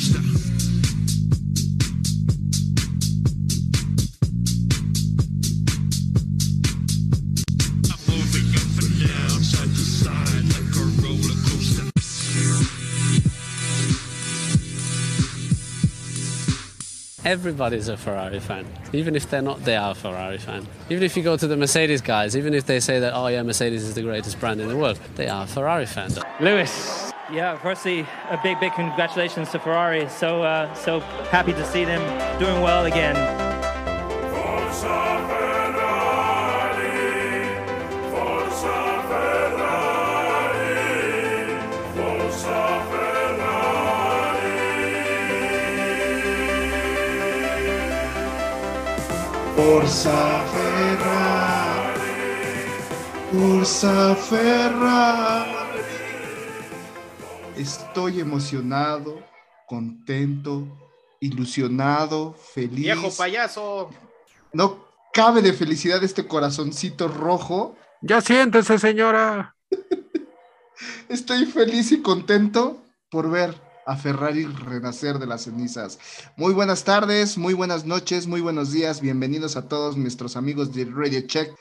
coaster. I'm moving up and down, side to side like a roller coaster. Everybody's a Ferrari fan. Even if they're not, they are a Ferrari fan. Even if you go to the Mercedes guys, even if they say that, oh yeah, Mercedes is the greatest brand in the world, they are a Ferrari fan. Lewis. Yeah, firstly, a big, big congratulations to Ferrari. So, uh, so happy to see them doing well again. Forza Ferrari, Forza Ferrari. Estoy emocionado, contento, ilusionado, feliz. Viejo payaso. No cabe de felicidad este corazoncito rojo. Ya siéntese, señora. Estoy feliz y contento por ver a Ferrari renacer de las cenizas. Muy buenas tardes, muy buenas noches, muy buenos días. Bienvenidos a todos nuestros amigos de Radio Check.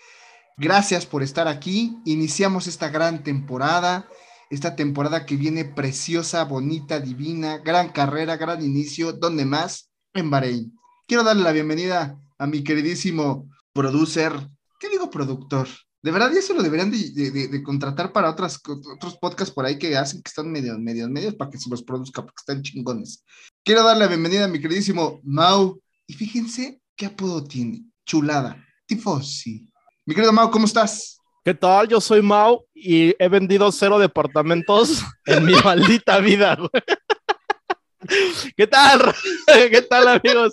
Gracias por estar aquí. Iniciamos esta gran temporada, esta temporada que viene preciosa, bonita, divina, gran carrera, gran inicio. ¿Dónde más? En Bahrein. Quiero darle la bienvenida a mi queridísimo producer, ¿qué digo productor? De verdad, ya se lo deberían de, contratar para otras, otros podcasts por ahí que hacen que están medio, medio, medios para que se los produzca, porque están chingones. Quiero darle la bienvenida a mi queridísimo Mau. Y fíjense qué apodo tiene. Chulada. Tifosi. Mi querido Mau, ¿cómo estás? ¿Qué tal? Yo soy Mau y he vendido cero departamentos en mi maldita vida. ¿Qué tal? ¿Qué tal, amigos?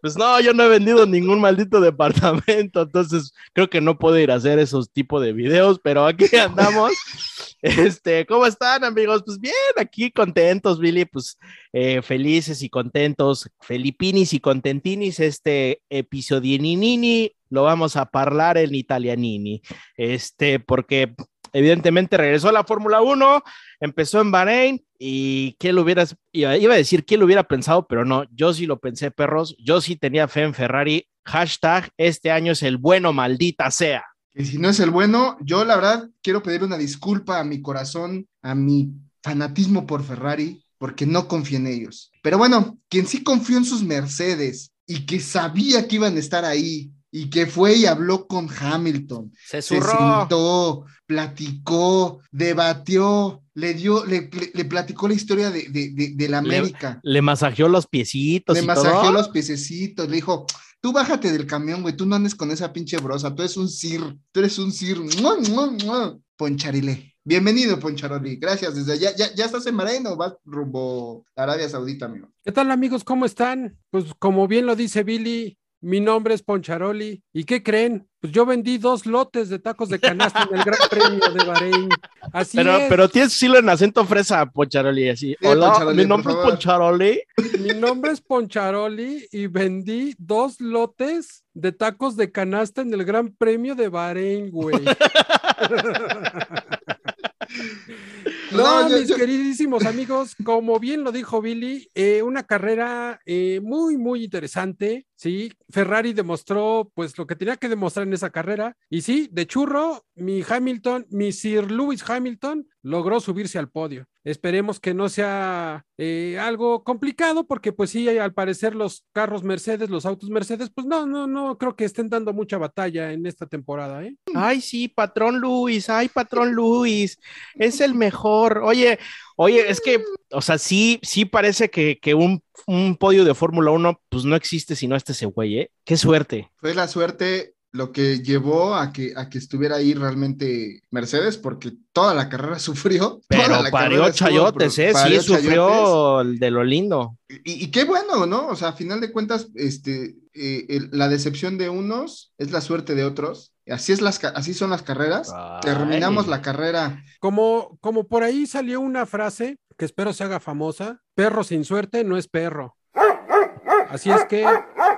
Pues no, yo no he vendido ningún maldito departamento, entonces creo que no puedo ir a hacer esos tipos de videos, pero aquí andamos. Este, ¿cómo están, amigos? Pues bien, aquí contentos, Billy, pues eh, felices y contentos, felipinis y contentinis, este episodieninini lo vamos a hablar en italianini, este, porque evidentemente regresó a la Fórmula 1, empezó en Bahrein y quién lo hubiera, iba a decir quién lo hubiera pensado, pero no, yo sí lo pensé, perros, yo sí tenía fe en Ferrari, hashtag, este año es el bueno, maldita sea. Que si no es el bueno, yo la verdad quiero pedir una disculpa a mi corazón, a mi fanatismo por Ferrari, porque no confío en ellos. Pero bueno, quien sí confió en sus Mercedes y que sabía que iban a estar ahí y que fue y habló con Hamilton, Se se sentó, platicó, debatió, le dio, le, le- le platicó la historia de, de, de- de la América. Le masajeó los piecitos Le y masajeó todo. los piececitos, le dijo, tú bájate del camión, güey, tú no andes con esa pinche brosa, tú eres un sir, tú eres un sir, ¡Mua, mua, mua! Poncharile. Bienvenido, Poncharoli, gracias, desde allá, ¿ya, ya estás en Bahrein o vas rumbo a Arabia Saudita, amigo? ¿Qué tal amigos? ¿Cómo están? Pues como bien lo dice Billy, mi nombre es Poncharoli. ¿Y qué creen? Pues yo vendí dos lotes de tacos de canasta en el Gran Premio de Bahrein. Así Pero, es. pero tienes que decirlo en acento fresa, Poncharoli, así. Sí, Hola, Poncharoli, mi nombre es. Poncharoli. Mi nombre es Poncharoli y vendí dos lotes de tacos de canasta en el Gran Premio de Bahrein, güey. No, No, yo- mis yo- queridísimos amigos, como bien lo dijo Billy, eh, una carrera eh, muy, muy interesante, ¿sí? Ferrari demostró, pues, lo que tenía que demostrar en esa carrera, y sí, de churro, mi Hamilton, mi Sir Lewis Hamilton logró subirse al podio. Esperemos que no sea eh, algo complicado, porque pues sí, al parecer los carros Mercedes, los autos Mercedes, pues no, no, no creo que estén dando mucha batalla en esta temporada, ¿eh? Ay, sí, patrón Luis, ay, patrón Luis, es el mejor. Oye, oye, es que, o sea, sí, sí parece que, que un, un podio de Fórmula 1, pues no existe si no está ese güey, ¿eh? Qué suerte. Fue la suerte lo que llevó a que, a que estuviera ahí realmente Mercedes, porque toda la carrera sufrió. Pero parió estuvo chayotes, ¿eh? parió Sí, sufrió de lo lindo. Y, y qué bueno, ¿no? O sea, a final de cuentas, este, eh, el- la decepción de unos es la suerte de otros. Así, es las, así son las carreras. Terminamos la carrera. Como, como por ahí salió una frase que espero se haga famosa, perro sin suerte no es perro. Así es que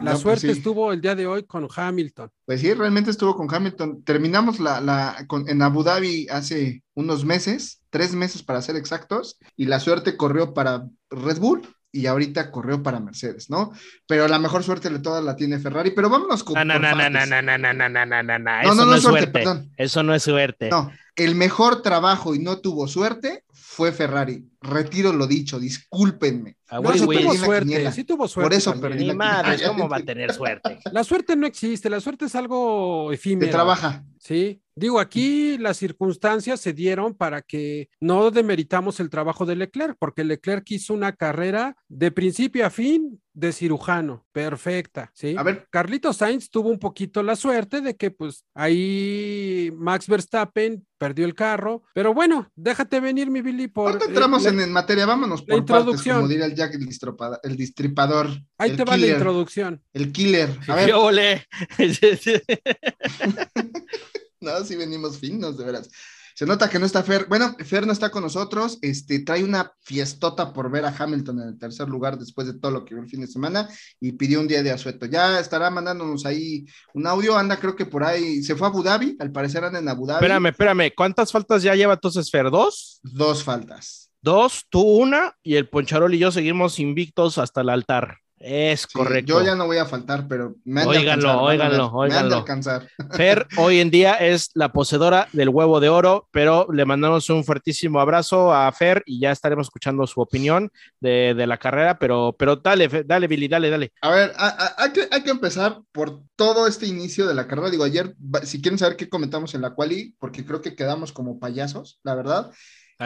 la No, pues suerte sí. estuvo el día de hoy con Hamilton. Pues sí, realmente estuvo con Hamilton. Terminamos la, la, con- en Abu Dhabi hace unos meses, tres meses para ser exactos, y la suerte corrió para Red Bull y ahorita corrió para Mercedes, ¿no? Pero la mejor suerte de todas la tiene Ferrari, pero vámonos con... No, no, no, no, no, no, no, no, no, no, no, no, no. No, Eso no, no, no es suerte, suerte. perdón. Eso no es suerte. No, el mejor trabajo y no tuvo suerte fue Ferrari. Retiro lo dicho, discúlpenme. A No, Por Will sí eso Willis, tuvo suerte, sí tuvo suerte. Por eso también. perdí Ni la quiniela. ¿cómo va a tener suerte? La suerte no existe, la suerte es algo Te efímero. trabaja. Sí, digo, aquí las circunstancias se dieron para que no demeritamos el trabajo de Leclerc, porque Leclerc hizo una carrera de principio a fin de cirujano, perfecta, ¿sí? A ver. Carlito Sainz tuvo un poquito la suerte de que pues ahí Max Verstappen perdió el carro, pero bueno, déjate venir mi Billy por... ¿Cuánto eh, entramos la- en, en materia? Vámonos la por partes, introducción. como diría el Jack el, distropada- el distripador. Ahí el te va la killer, introducción. El killer. A ver, Yo volé. no, sí venimos finos, de veras. Se nota que no está Fer. Bueno, Fer no está con nosotros. Este trae una fiestota por ver a Hamilton en el tercer lugar después de todo lo que vio el fin de semana y pidió un día de asueto. Ya estará mandándonos ahí un audio. Anda, creo que por ahí se fue a Abu Dhabi. Al parecer anda en Abu Dhabi. espérame, espérame. ¿Cuántas faltas ya lleva entonces Fer? ¿Dos? Dos faltas. Dos, tú una, y el Poncharol y yo seguimos invictos hasta el altar. Es Sí, correcto. Yo ya no voy a faltar, pero me han Óiganlo, Me han de alcanzar. Fer hoy en día es la poseedora del huevo de oro, pero le mandamos un fuertísimo abrazo a Fer y ya estaremos escuchando su opinión de, de la carrera, pero, pero dale, dale, Billy, dale, dale. A ver, a- a- hay que, hay que empezar por todo este inicio de la carrera. Digo, ayer, si quieren saber qué comentamos en la quali, porque creo que quedamos como payasos, la verdad.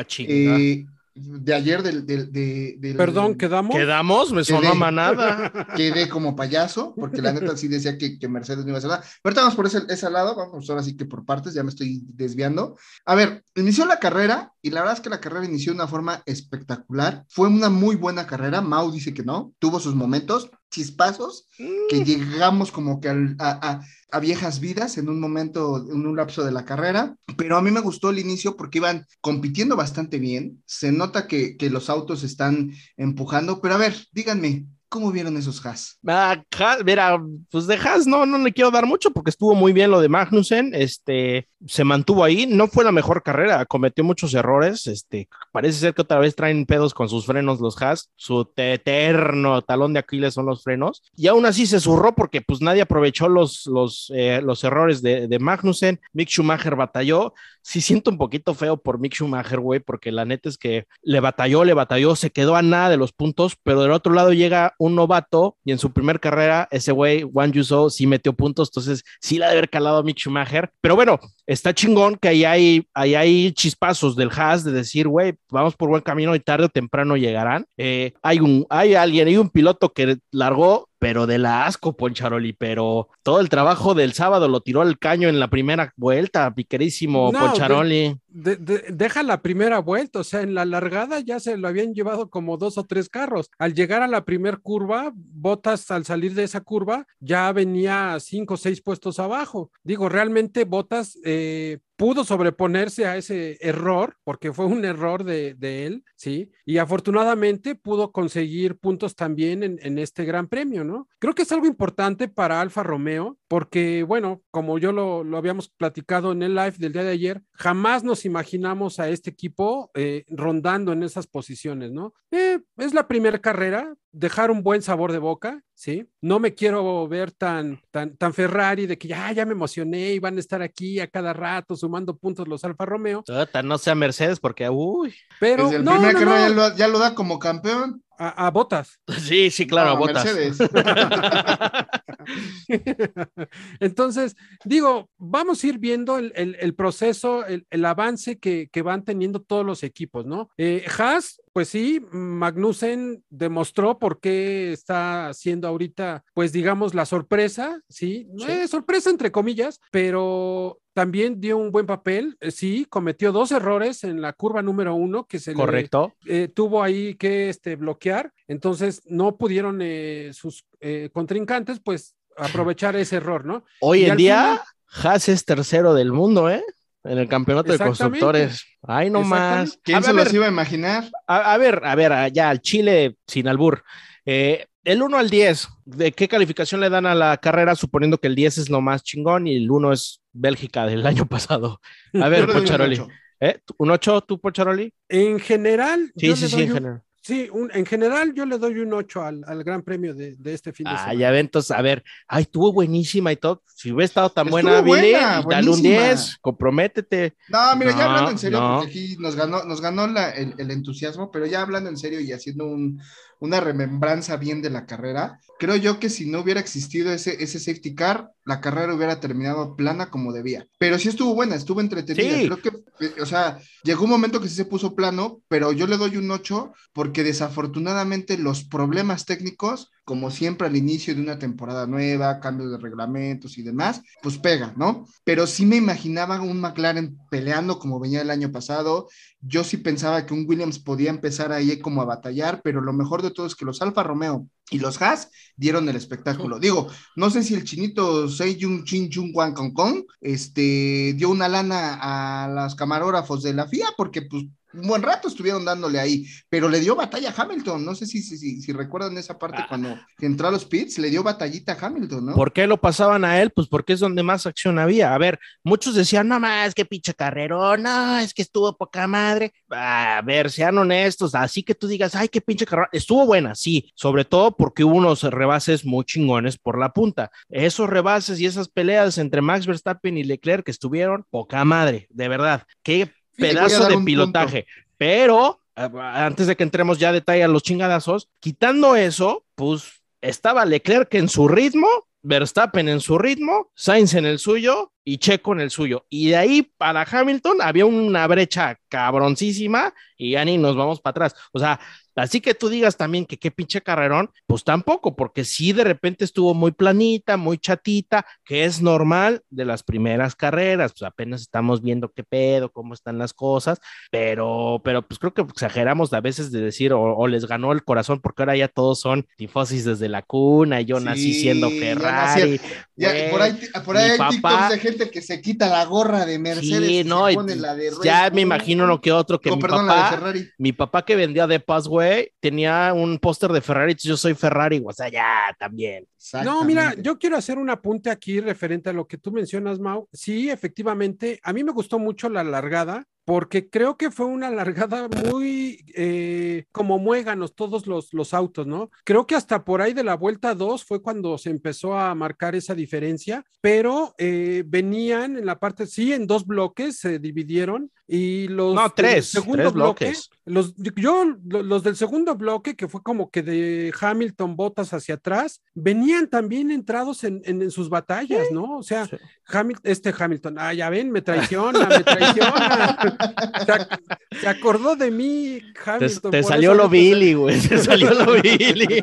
Chingada. Eh, de ayer del, del, de- del- Perdón, ¿quedamos? ¿Quedamos? Me sonó Quedé. a manada. quedé como payaso, porque la neta sí decía que, que Mercedes no iba a hacer nada. Pero ahorita vamos por ese, ese lado, vamos ahora sí que por partes, ya me estoy desviando. A ver, inició la carrera y la verdad es que la carrera inició de una forma espectacular. Fue una muy buena carrera. Mau dice que no, tuvo sus momentos, chispazos, que llegamos como que al- a, a- a viejas vidas en un momento, en un lapso de la carrera, pero a mí me gustó el inicio porque iban compitiendo bastante bien, se nota que, que los autos están empujando, pero a ver, díganme, ¿cómo vieron esos Haas? Ah, mira, pues de Haas no, no le quiero dar mucho porque estuvo muy bien lo de Magnussen, este, se mantuvo ahí, no fue la mejor carrera, cometió muchos errores, este, parece ser que otra vez traen pedos con sus frenos los Haas, su te- eterno talón de Aquiles son los frenos, y aún así se zurró porque pues nadie aprovechó los, los, eh, los errores de, de Magnussen, Mick Schumacher batalló, sí siento un poquito feo por Mick Schumacher, güey, porque la neta es que le batalló, le batalló, se quedó a nada de los puntos, pero del otro lado llega un novato y en su primer carrera ese güey, Juan Yuso, sí metió puntos, entonces sí la de haber calado a Mick Schumacher, pero bueno, está chingón que ahí hay, ahí hay chispazos del Haas de decir, güey, vamos por buen camino y tarde o temprano llegarán. Eh, hay, un, hay alguien, hay un piloto que largó pero de la asco, Poncharoli, pero todo el trabajo del sábado lo tiró al caño en la primera vuelta, piquerísimo No, Poncharoli. de- de- deja la primera vuelta, o sea, en la largada ya se lo habían llevado como dos o tres carros. Al llegar a la primer curva, Botas al salir de esa curva ya venía cinco o seis puestos abajo. Digo, realmente Botas eh, pudo sobreponerse a ese error, porque fue un error de, de él, ¿sí? Y afortunadamente pudo conseguir puntos también en, en este gran premio, ¿no? Creo que es algo importante para Alfa Romeo, porque, bueno, como yo lo, lo habíamos platicado en el live del día de ayer, jamás nos imaginamos a este equipo eh, rondando en esas posiciones, ¿no? Eh, es la primera carrera, dejar un buen sabor de boca, ¿sí? No me quiero ver tan, tan, tan Ferrari de que ya, ya me emocioné y van a estar aquí a cada rato sumando puntos los Alfa Romeo, no sea Mercedes porque, uy, pero Desde el no, primer no, carrera no, Ya, lo, ya lo da como campeón. A, a botas. sí, sí, claro, No, botas. Mercedes. Entonces, digo, vamos a ir viendo el, el- el proceso, el, el avance que, que van teniendo todos los equipos, ¿no? Eh, Haas, pues sí, Magnussen demostró por qué está haciendo ahorita, pues digamos, la sorpresa, ¿sí? Sí. Eh, sorpresa entre comillas, pero también dio un buen papel, eh, sí, cometió dos errores en la curva número uno que se le, Correcto. eh, tuvo ahí que este, bloquear, entonces no pudieron eh, sus eh, contrincantes pues aprovechar ese error, ¿no? Hoy Y en día, Haas es tercero del mundo, ¿eh? En el campeonato de constructores. Ay, no más. ¿Quién A se ver, los iba a imaginar? A, a ver, a ver, ya al Chile sin albur. Eh, el 1 al 10, ¿de qué calificación le dan a la carrera? Suponiendo que el 10 es lo más chingón y el 1 es Bélgica del año pasado. A ver, Pocharoli. ocho. ¿Eh? ¿Un 8 tú, Pocharoli? En general, Sí, yo sí, le sí, en un- general. sí, un- en general yo le doy un 8 al, al Gran Premio de, de este fin de Ah, semana. ya ven, entonces, a ver, ay, estuvo buenísima y todo. Si hubiera estado tan Estuvo buena, Billy, buena, dale un buenísima. 10, comprométete. No, mira, ya hablando en serio, no. porque aquí nos ganó, nos ganó la- el, el entusiasmo, pero ya hablando en serio y haciendo un- una remembranza bien de la carrera, creo yo que si no hubiera existido ese, ese safety car, la carrera hubiera terminado plana como debía. Pero sí estuvo buena, estuvo entretenida. Sí. Creo que, eh, o sea, llegó un momento que sí se puso plano, pero yo le doy un 8 porque desafortunadamente los problemas técnicos, como siempre al inicio de una temporada nueva, cambios de reglamentos y demás, pues pega, ¿no? Pero sí me imaginaba un McLaren peleando como venía el año pasado. Yo sí pensaba que un Williams podía empezar ahí como a batallar, pero lo mejor de todo es que los Alfa Romeo y los Haas dieron el espectáculo. Digo, no sé si el chinito Seiyun Chin Chung Wan Kong Kong este, dio una lana a los camarógrafos de la FIA porque pues un buen rato estuvieron dándole ahí, pero le dio batalla a Hamilton. No sé si, si, si, si recuerdan esa parte Ah. cuando entró a los pits, le dio batallita a Hamilton, ¿no? ¿Por qué lo pasaban a él? Pues porque es donde más acción había. A ver, muchos decían, no más, que pinche carrerón, no, es que estuvo poca madre. A ver, sean honestos, así que tú digas, ay, qué pinche carrerón. Estuvo buena, sí, sobre todo porque hubo unos rebases muy chingones por la punta. Esos rebases y esas peleas entre Max Verstappen y Leclerc que estuvieron poca madre, de verdad. Qué pedazo de pilotaje. Pero antes de que entremos ya a detalle a los chingadazos, quitando eso, pues estaba Leclerc en su ritmo, Verstappen en su ritmo, Sainz en el suyo y Checo en el suyo. Y de ahí para Hamilton había una brecha cabroncísima y ya ni nos vamos para atrás. O sea, así que tú digas también que qué pinche carrerón, pues tampoco, porque sí de repente estuvo muy planita, muy chatita, que es normal de las primeras carreras, pues apenas estamos viendo qué pedo, cómo están las cosas, pero, pero pues creo que exageramos a veces de decir, o, o les ganó el corazón, porque ahora ya todos son tifosis desde la cuna, y yo nací Sí, siendo ya Ferrari. Ya, güey. por ahí, por ahí hay papá- TikToks de gente que se quita la gorra de Mercedes Sí, y no, se y pone la de Red ya me imagino lo que otro que No, mi perdón, la de papá, Ferrari. mi papá que vendía de Paz, güey, tenía un póster de Ferrari, entonces yo soy Ferrari, o sea, ya también. No, mira, yo quiero hacer un apunte aquí referente a lo que tú mencionas, Mau. Sí, efectivamente, a mí me gustó mucho la largada porque creo que fue una largada muy eh, como muéganos todos los, autos, ¿no? Creo que hasta por ahí de la vuelta 2 fue cuando se empezó a marcar esa diferencia, pero eh, venían en la parte, sí, en dos bloques se dividieron y los No, tres, segundo tres bloque, bloques. los, yo, lo- los del segundo bloque, que fue como que de Hamilton botas hacia atrás, venían también entrados en, en- en sus batallas, ¿no? O sea, Sí. Hamil- este Hamilton, ah, ya ven, me traiciona, me traiciona. se, ac- se acordó de mí, Te, Hamilton. te por salió lo Billy, güey, te salió lo Billy.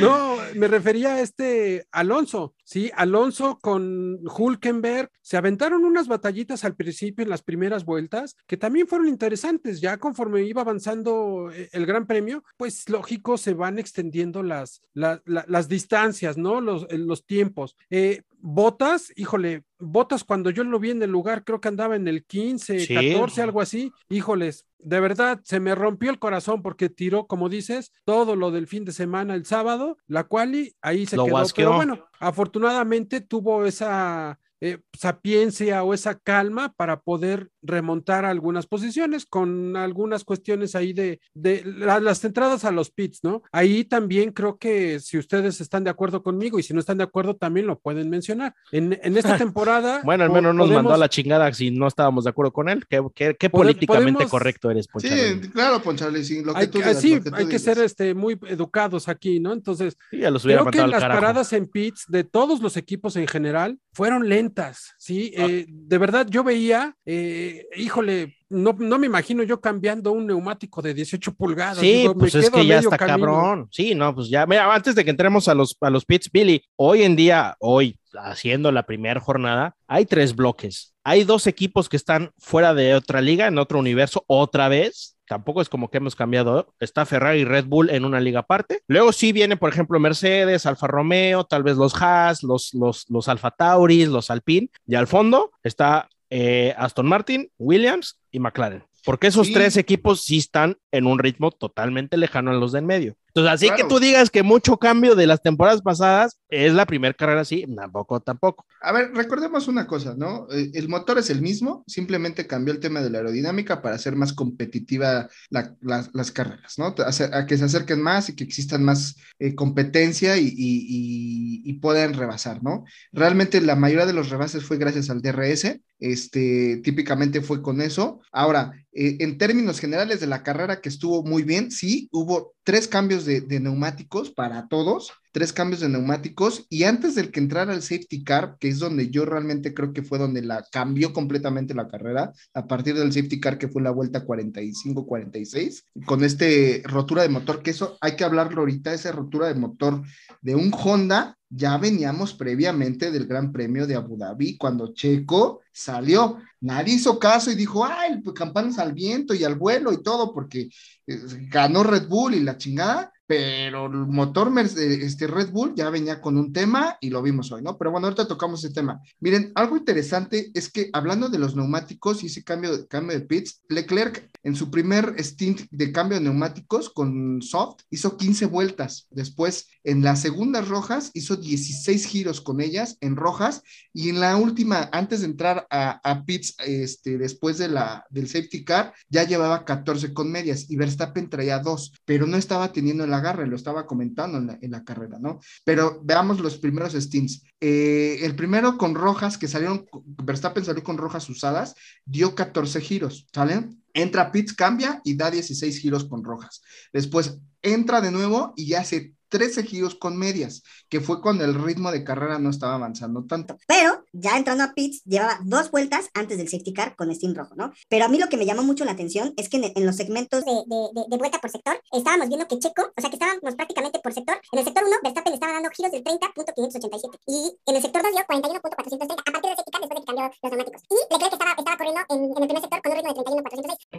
No, me refería a este Alonso, sí, Alonso con Hulkenberg, se aventaron unas batallitas al principio en las primeras vueltas que también fueron interesantes, ya conforme iba avanzando eh, el Gran Premio, pues lógico se van extendiendo las, la- la- las distancias, ¿no? Los, eh, los tiempos. Eh, Botas, híjole, Botas cuando yo lo vi en el lugar, creo que andaba en el 15, Sí. 14, algo así, híjoles, de verdad se me rompió el corazón porque tiró, como dices, todo lo del fin de semana el sábado, la quali ahí se Lo quedó. guasqueó. Pero bueno, afortunadamente tuvo esa eh, sapiencia o esa calma para poder remontar algunas posiciones con algunas cuestiones ahí de, de la- las entradas a los pits, ¿no? Ahí también creo que si ustedes están de acuerdo conmigo y si no están de acuerdo también lo pueden mencionar. En, en esta temporada... Bueno, al menos nos mandó a podemos- la chingada si no estábamos de acuerdo con él. Qué, qué- qué políticamente podemos- correcto eres, Poncharelli. Sí, claro, Poncharelli, sí, lo que Hay, tú que- digas, sí, lo que tú hay que ser este, muy educados aquí, ¿no? Entonces, Sí, ya los hubiera Creo que las carajo. paradas en pits de todos los equipos en general fueron lentas, ¿sí? Ah. Eh, de verdad, yo veía, eh, híjole, no, no me imagino yo cambiando un neumático de 18 pulgadas. Sí, digo, pues es que ya está camino. cabrón. Sí, no, pues ya. Mira, antes de que entremos a los, a los pits, Billy, hoy en día, hoy, haciendo la primera jornada, hay tres bloques. Hay dos equipos que están fuera de otra liga, en otro universo, otra vez. Tampoco es como que hemos cambiado. Está Ferrari y Red Bull en una liga aparte. Luego sí viene, por ejemplo, Mercedes, Alfa Romeo, tal vez los Haas, los, los, los Alfa Tauris, los Alpine. Y al fondo está eh, Aston Martin, Williams y McLaren. Porque esos Sí. tres equipos sí están en un ritmo totalmente lejano a los de en medio. Entonces, así que Claro. tú digas que mucho cambio de las temporadas pasadas es la primera carrera así, tampoco, tampoco. A ver, recordemos una cosa, ¿no? Eh, El motor es el mismo, simplemente cambió el tema de la aerodinámica para hacer más competitiva la- la- las carreras, ¿no? A, a que se acerquen más y que existan más eh, competencia y, y- y- y puedan rebasar, ¿no? Realmente la mayoría de los rebases fue gracias al DRS, este, típicamente fue con eso. Ahora, eh, en términos generales de la carrera que estuvo muy bien, sí, hubo tres cambios de, neumáticos para todos, tres cambios de neumáticos, y antes del que entrara el safety car, que es donde yo realmente creo que fue donde la cambió completamente la carrera, a partir del safety car que fue la vuelta 45-46, con este rotura de motor, que eso hay que hablarlo ahorita, esa rotura de motor de un Honda, ya veníamos previamente del Gran Premio de Abu Dhabi, cuando Checo salió. Nadie hizo caso y dijo, ay, pues campanas al viento y al vuelo y todo, porque eh, ganó Red Bull y la chingada, pero el motor eh, este Red Bull ya venía con un tema y lo vimos hoy, ¿no? Pero bueno, ahorita tocamos ese tema. Miren, algo interesante es que hablando de los neumáticos y ese cambio, cambio de pits, Leclerc en su primer stint de cambio de neumáticos con soft hizo 15 vueltas. Después, en las segundas rojas, hizo 16 giros con ellas en rojas y en la última, antes de entrar a, a pits, este, después de la, del safety car, ya llevaba 14 con medias y Verstappen traía dos, pero no estaba teniendo el agarre, lo estaba comentando en la, carrera, ¿no? Pero veamos los primeros stints. Eh, el primero con rojas, que salieron, Verstappen salió con rojas usadas, dio 14 giros, ¿sale? Entra a pits, cambia y da 16 giros con rojas. Después entra de nuevo y hace 13 giros con medias, que fue cuando el ritmo de carrera no estaba avanzando tanto. Pero ya entrando a pits, llevaba dos vueltas antes del safety car con Steam rojo, ¿no? Pero a mí lo que me llamó mucho la atención es que en, en los segmentos de, de- de- de vuelta por sector, estábamos viendo que Checo, o sea que estábamos prácticamente por sector. En el sector 1, Verstappen estaba dando giros del 30.587 y en el sector 2 dio 41.430 a partir de safety car después de que cambió los neumáticos. Y Leclerc estaba, estaba corriendo en, en el primer sector con un ritmo de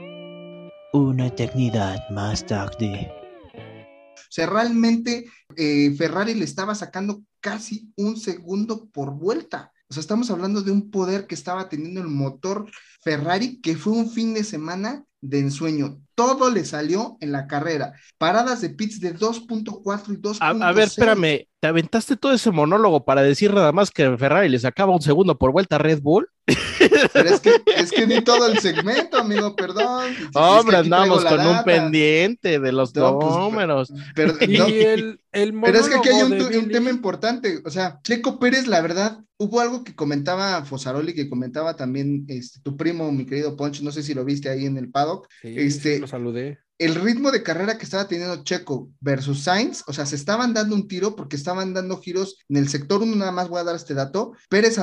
31.406. Una eternidad más tarde. O sea, realmente eh, Ferrari le estaba sacando casi un segundo por vuelta. O sea, estamos hablando de un poder que estaba teniendo el motor Ferrari, que fue un fin de semana de ensueño. Todo le salió en la carrera. Paradas de pits de 2.4 y 2.6. A, a ver, espérame, ¿te aventaste todo ese monólogo para decir nada más que Ferrari le sacaba un segundo por vuelta a Red Bull? Pero es que, es que di todo el segmento, amigo, perdón. Es que Hombre, andamos con un pendiente de los No, pues, números. Pero, Y no, el, el Pero es que aquí hay un, tema importante, o sea, Checo Pérez, la verdad, hubo algo que comentaba Fosaroli, que comentaba también este, tu primo, mi querido Poncho, no sé si lo viste ahí en el paddock, Sí, este- sí, lo saludé. El ritmo de carrera que estaba teniendo Checo versus Sainz, o sea, se estaban dando un tiro porque estaban dando giros en el sector 1, nada más voy a dar este dato, Pérez,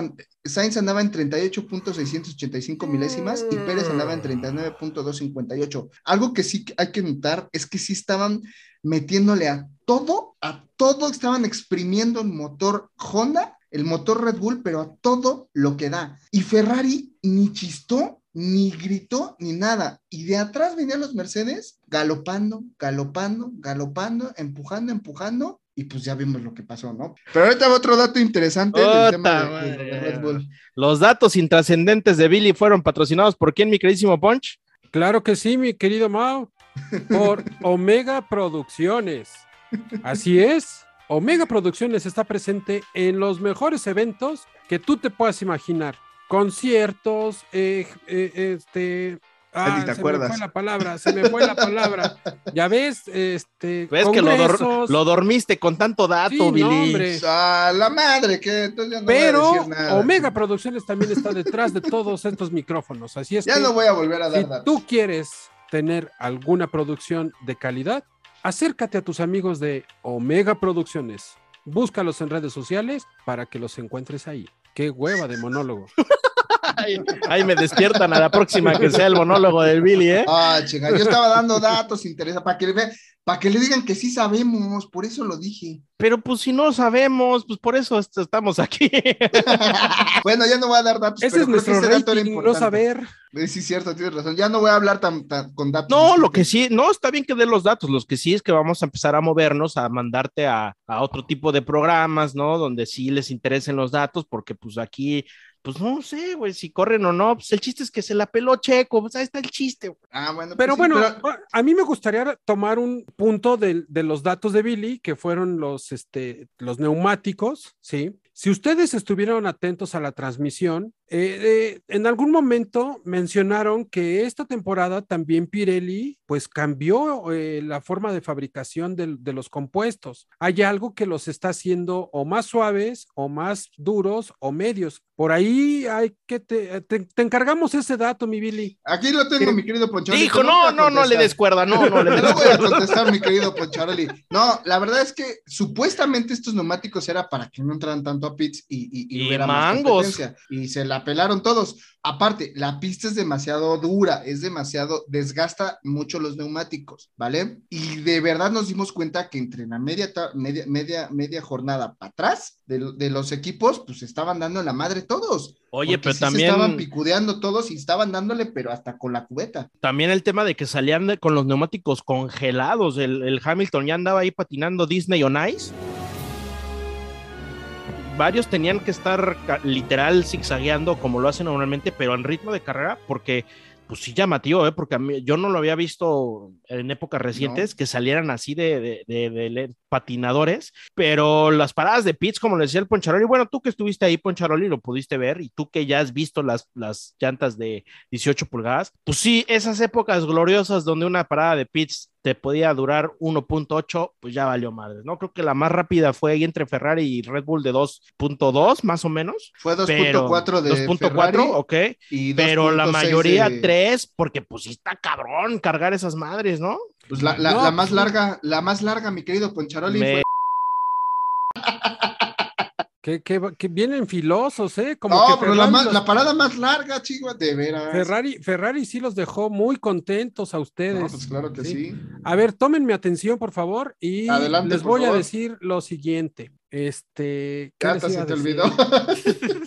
Sainz andaba en 38.685 milésimas y Pérez andaba en 39.258. Algo que sí hay que notar es que sí estaban metiéndole a todo, a todo estaban exprimiendo el motor Honda, el motor Red Bull, pero a todo lo que da. Y Ferrari ni chistó, ni gritó, ni nada. Y de atrás venían los Mercedes galopando, galopando, galopando, empujando, empujando. Y pues ya vimos lo que pasó, ¿no? Pero ahorita va otro dato interesante del Ota tema de- de, madre. de Red Bull. Los datos intrascendentes de Billy fueron patrocinados por quién, mi queridísimo Punch? Claro que sí, mi querido Mao. Por Omega Producciones. Así es. Omega Producciones está presente en los mejores eventos que tú te puedas imaginar. Conciertos, eh, eh, este. Ah, te se acuerdas. me fue la palabra, se me fue la palabra. Ya ves, este. Ves que lo, dor- lo dormiste con tanto dato, Sí, no, Billy. A la madre, que entonces ya no voy a Pero decir nada. Omega Producciones también está detrás de todos estos micrófonos. Así es Ya que no voy a volver a dar si datos. tú quieres tener alguna producción de calidad, acércate a tus amigos de Omega Producciones. Búscalos en redes sociales para que los encuentres ahí. Qué hueva de monólogo. Ay, ahí me despiertan a la próxima que sea el monólogo del Billy, ¿eh? Ah, chinga, yo estaba dando datos, interesa, para que le vean, para que le digan que sí sabemos, por eso lo dije. Pero pues si no sabemos, pues por eso est- estamos aquí. bueno, ya no voy a dar datos. Ese pero es nuestro ese dato rating, no importante. saber. Eh, Sí, cierto, tienes razón. Ya no voy a hablar tan, tan- con datos. No, lo que sí, no, está bien que dé los datos, los que sí es que vamos a empezar a movernos, a mandarte a, a otro tipo de programas, ¿no? Donde sí les interesen los datos, porque pues aquí pues no sé, güey, si corren o no. Pues el chiste es que se la peló Checo, pues ahí está el chiste. güey. Ah, bueno. Pero pues sí, bueno, pero- a mí me gustaría tomar un punto de, de los datos de Billy, que fueron los, este, los neumáticos, ¿sí? Si ustedes estuvieron atentos a la transmisión, eh, eh, en algún momento mencionaron que esta temporada también Pirelli pues cambió eh, la forma de fabricación del- de, los compuestos. Hay algo que los está haciendo o más suaves o más duros o medios. Por ahí hay que te, te- te encargamos ese dato, mi Billy. Aquí lo tengo, mi querido Ponchoroli. Dijo, no, no, no le contestar. des cuerda, no, no le lo voy a contestar, mi querido Poncharoli. No, la verdad es que supuestamente estos neumáticos era para que no entraran tanto a pits y, y, y Y hubiera más mangos. competencia. Y se la pelaron todos. Aparte, la pista es demasiado dura, es demasiado, desgasta mucho los neumáticos, ¿vale? Y de verdad nos dimos cuenta que entre la media, media, media, media jornada para atrás de, de los equipos, pues estaban dando la madre todos. Oye, Porque pero sí se también, estaban picudeando todos y estaban dándole, pero hasta con la cubeta. también el tema de que salían de- con los neumáticos congelados. El, el Hamilton ya andaba ahí patinando Disney on Ice. Varios tenían que estar literal zigzagueando como lo hacen normalmente, pero en ritmo de carrera, porque pues sí llamativo, ¿eh? porque a mí, yo no lo había visto en épocas recientes que salieran así de, de- de- de patinadores, pero las paradas de pits, como le decía el Poncharoli, bueno, tú que estuviste ahí, Poncharoli, lo pudiste ver, y tú que ya has visto las, las llantas de 18 pulgadas, pues sí, esas épocas gloriosas donde una parada de pits te podía durar 1.8, pues ya valió madre, ¿no? Creo que la más rápida fue ahí entre Ferrari y Red Bull de 2.2, más o menos. Fue pero- 2.4 de 2.4, Ferrari ok. y Pero la 2.6 mayoría de- 3, porque pues sí está cabrón cargar esas madres, ¿no? Pues la, la- No, la más pues, larga, la más larga, mi querido Poncharoli, Me- fue. Que, que, que vienen filosos, ¿eh? Como No, que pero la, más- los- la parada más larga, chihuahua, de veras. Ferrari, Ferrari sí los dejó muy contentos a ustedes. No, pues claro que sí. A ver, tomen mi atención, por favor, y Adelante, les voy a decir lo siguiente. Este, ¿qué se te olvidó.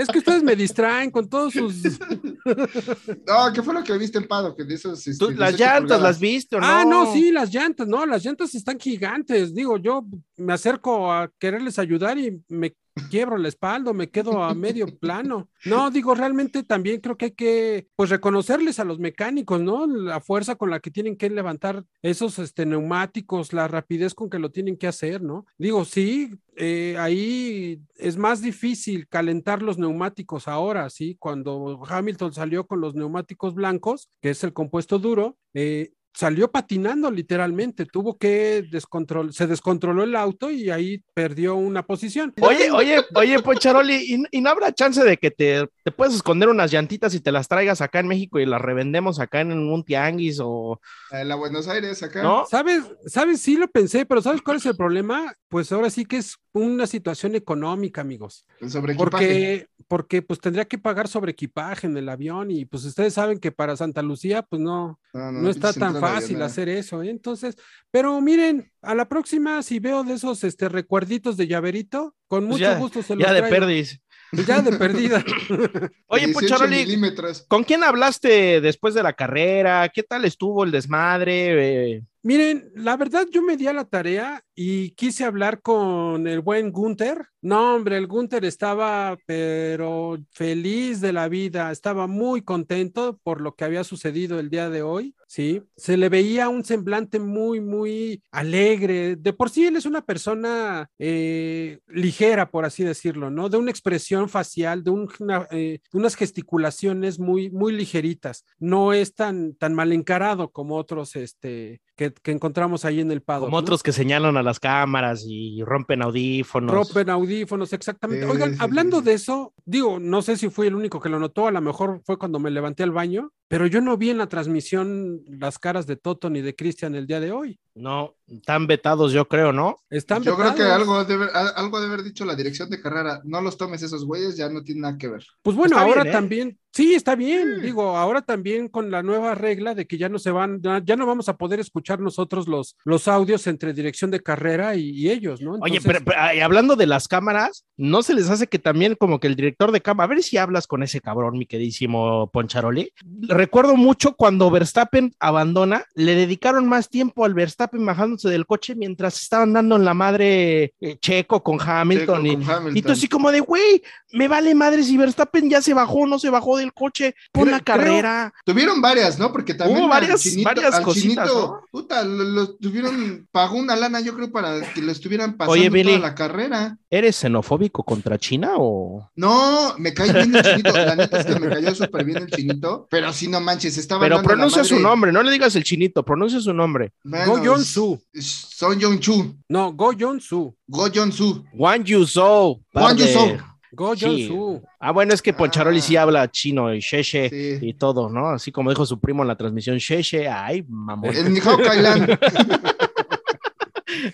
Es que ustedes me distraen con todos sus. no, ¿qué fue lo que viste en Pado? Que de esos, este, Tú, las 18 llantas, pulgadas. ¿las viste o no? Ah, no, sí, las llantas, no, las llantas están gigantes. Digo, yo me acerco a quererles ayudar y me quiebro la espalda, me quedo a medio plano. No, digo, realmente también creo que hay que, pues, reconocerles a los mecánicos, ¿no? La fuerza con la que tienen que levantar esos este, neumáticos, la rapidez con que lo tienen que hacer, ¿no? Digo, sí, eh, ahí es más difícil calentar los neumáticos ahora, ¿sí? Cuando Hamilton salió con los neumáticos blancos, que es el compuesto duro, eh, salió patinando literalmente, tuvo que descontrol, se descontroló el auto y ahí perdió una posición. Oye, oye, oye, Poncharoli, ¿y, y no habrá chance de que te, te puedes esconder unas llantitas y te las traigas acá en México y las revendemos acá en un tianguis o En la Buenos Aires, acá. no? ¿Sabes? ¿Sabes? Sí lo pensé, pero ¿sabes cuál es el problema? Pues ahora sí que es una situación económica, amigos. Sobre. Porque, porque pues tendría que pagar sobre equipaje en el avión y pues ustedes saben que para Santa Lucía pues no, No, no está tan fácil hacer eso, ¿eh? Entonces, pero miren, a la próxima si veo de esos este recuerditos de llaverito, con Pues mucho ya- gusto se los Ya de traigo. perdis. Ya de perdida. Oye, 18 Poncharoli, milímetros. ¿con quién hablaste después de la carrera? ¿Qué tal estuvo el desmadre? Eh, Miren, la verdad yo me di a la tarea y quise hablar con el buen Gunther. No, hombre, el Gunther estaba, pero feliz de la vida, estaba muy contento por lo que había sucedido el día de hoy, ¿sí? Se le veía un semblante muy, muy alegre. De por sí él es una persona eh, ligera, por así decirlo, ¿no? De una expresión facial, de un- eh, unas gesticulaciones muy, muy ligeritas. No es tan, tan mal encarado como otros, este, que, que encontramos ahí en el paddock. como ¿no? otros que señalan a las cámaras y rompen audífonos. Rompen audífonos, exactamente. Sí, Oigan, sí, hablando sí. de eso, digo, no sé si fui el único que lo notó, a lo mejor fue cuando me levanté al baño, pero yo no vi en la transmisión las caras de Toto ni de Cristian el día de hoy. No, están vetados, yo creo, ¿no? Están Yo creo que vetados. algo debe, algo debe haber dicho la dirección de carrera. No los tomes esos güeyes, ya no tiene nada que ver. Pues bueno, Está ahora bien, ¿eh? también, sí, está bien, Sí. digo, ahora también con la nueva regla de que ya no se van, ya, no vamos a poder escuchar nosotros los, los audios entre dirección de carrera y, y ellos, ¿no? Oye, pero, hablando de las cámaras, ¿no se les hace que también como que el director de cámara, a ver si hablas con ese cabrón, mi queridísimo Poncharoli? Recuerdo mucho cuando Verstappen abandona, le dedicaron más tiempo al Verstappen bajándose del coche mientras estaban dando en la madre eh, Checo con Hamilton. Checo y, con Hamilton. y tú así como de, güey, me vale madre si Verstappen ya se bajó o no se bajó del coche por Creo- la carrera. Tuvieron varias, ¿no? Porque también Hubo al varias- chinito- varias al cositas, chinito, ¿no? puta, lo, lo tuvieron, pagó una lana, yo creo, para que lo estuvieran pasando Oye, Billy. toda la carrera. ¿Eres xenofóbico contra China o...? No, me cae bien el chinito. La neta es que me cayó súper bien el chinito. Pero sí, no manches, estaba. Pero pronuncia su nombre, no le digas el chinito, pronuncia su nombre. Bueno, Go Yon es- Su. Son Jong Chu. No, Go Yon Su. Go Yon Su. Wang Yu Zhou. Wang Yu Zhou. Go Yon Sí. Su. Ah, bueno, es que Poncharoli Ah. sí habla chino y Sheshe Sí. y todo, ¿no? Así como dijo su primo en la transmisión, Sheshe, ay, mamón. En Nihao Kailan.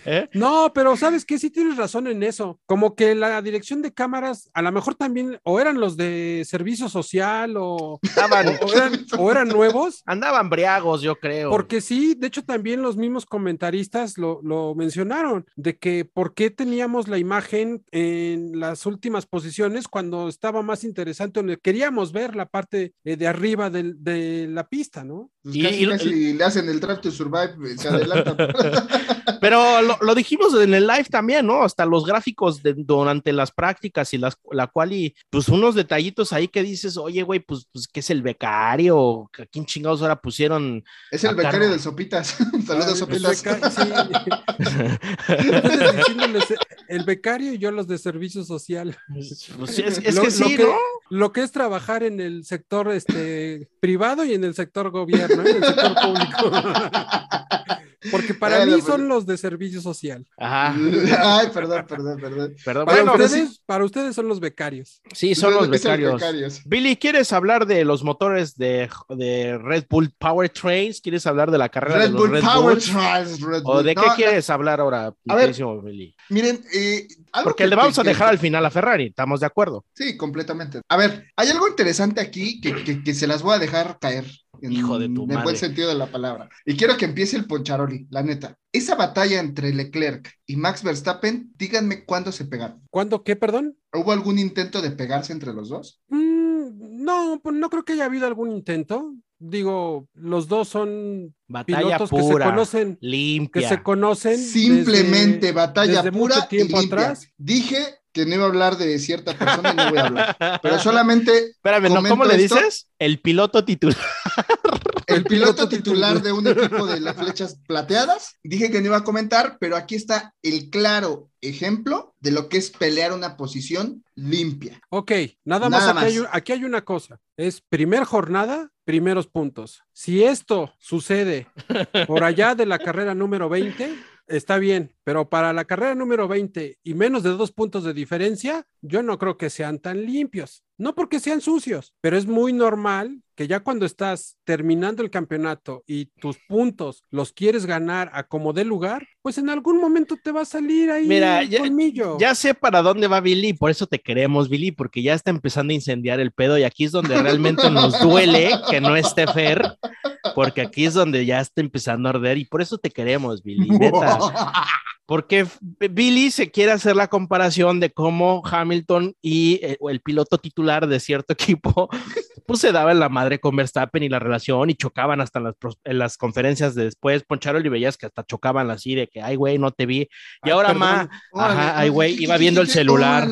¿Eh? No, pero sabes que sí tienes razón en eso. Como que la dirección de cámaras, a lo mejor también, o eran los de servicio social, o, Estaban, o eran, o eran nuevos. andaban briagos, yo creo. Porque sí, de hecho también los mismos comentaristas lo, lo mencionaron, de que por qué teníamos la imagen en las últimas posiciones cuando estaba más interesante, donde queríamos ver la parte eh, de arriba de la pista, ¿no? Pues Y- casi, y- casi le hacen el Drive to Survive, se adelantan. Pero lo, lo dijimos en el live también, ¿no? Hasta los gráficos de, durante las prácticas y las, la cual y pues unos detallitos ahí que dices, oye, güey, pues, pues ¿qué es el becario? ¿A quién chingados ahora pusieron? Es el Ah, becario del Sopitas. Saludos, El Sopitas. sí. El becario y yo los de servicio social. Pues sí, es, es Lo- que lo sí, que- ¿no? Lo que es trabajar en el sector este, privado y en el sector gobierno, ¿eh? en el sector público. Porque para mí pues- son los de servicio social. Ajá. Ay, perdón, perdón, perdón. Perdón. Para, Bueno, ustedes, para ustedes son los becarios. sí, son los becarios. becarios. Billy, ¿quieres hablar de los motores de, de Red Bull Powertrains? ¿Quieres hablar de la carrera de Red los Bull Red Power Bull? Trials, Red ¿O Bull. de No, qué la- quieres hablar ahora, A ver. Billy? Miren, eh, algo Porque que- le vamos que- a que- dejar al final a Ferrari, ¿estamos de acuerdo? Sí, completamente. A ver, hay algo interesante aquí que, que- que se las voy a dejar caer. En, Hijo de tu en el madre. buen sentido de la palabra. Y quiero que empiece el Poncharoli, la neta. Esa batalla entre Leclerc y Max Verstappen, díganme cuándo se pegaron. ¿Cuándo qué, perdón? ¿Hubo algún intento de pegarse entre los dos? Mm, no, pues no creo que haya habido algún intento. Digo, los dos son Batalla pilotos que se pura, conocen, que limpia. se conocen Simplemente desde- batalla desde pura mucho tiempo y limpia. atrás. Dije que no iba a hablar de cierta persona y no voy a hablar. Pero solamente Espérame, ¿no? ¿cómo le esto. dices? El piloto titular. el piloto titular de un equipo de las flechas plateadas. Dije que no iba a comentar, pero aquí está el claro ejemplo de lo que es pelear una posición limpia. Ok, nada más, aquí, Hay, aquí hay una cosa. Es primer jornada, primeros puntos. Si esto sucede por allá de la carrera número 20, está bien, pero para la carrera número 20 y menos de dos puntos de diferencia, yo no creo que sean tan limpios. No porque sean sucios, pero es muy normal que ya cuando estás terminando el campeonato y tus puntos los quieres ganar a como dé lugar, pues en algún momento te va a salir ahí Mira, el ya- colmillo. Ya sé para dónde va Billy, por eso te queremos, Billy, porque ya está empezando a incendiar el pedo y aquí es donde realmente nos duele que no esté Fer, porque aquí es donde ya está empezando a arder y por eso te queremos, Billy. Neta. Porque Billy se quiere hacer la comparación de cómo Hamilton y eh, el piloto titular de cierto equipo pues se daban la madre con Verstappen y la relación y chocaban hasta en las, en las conferencias de después. Poncharon y veías que hasta chocaban así de que, ay, güey, no te vi. Y Ay, ahora, ajá, ay, güey, ¿qué- iba viendo el celular.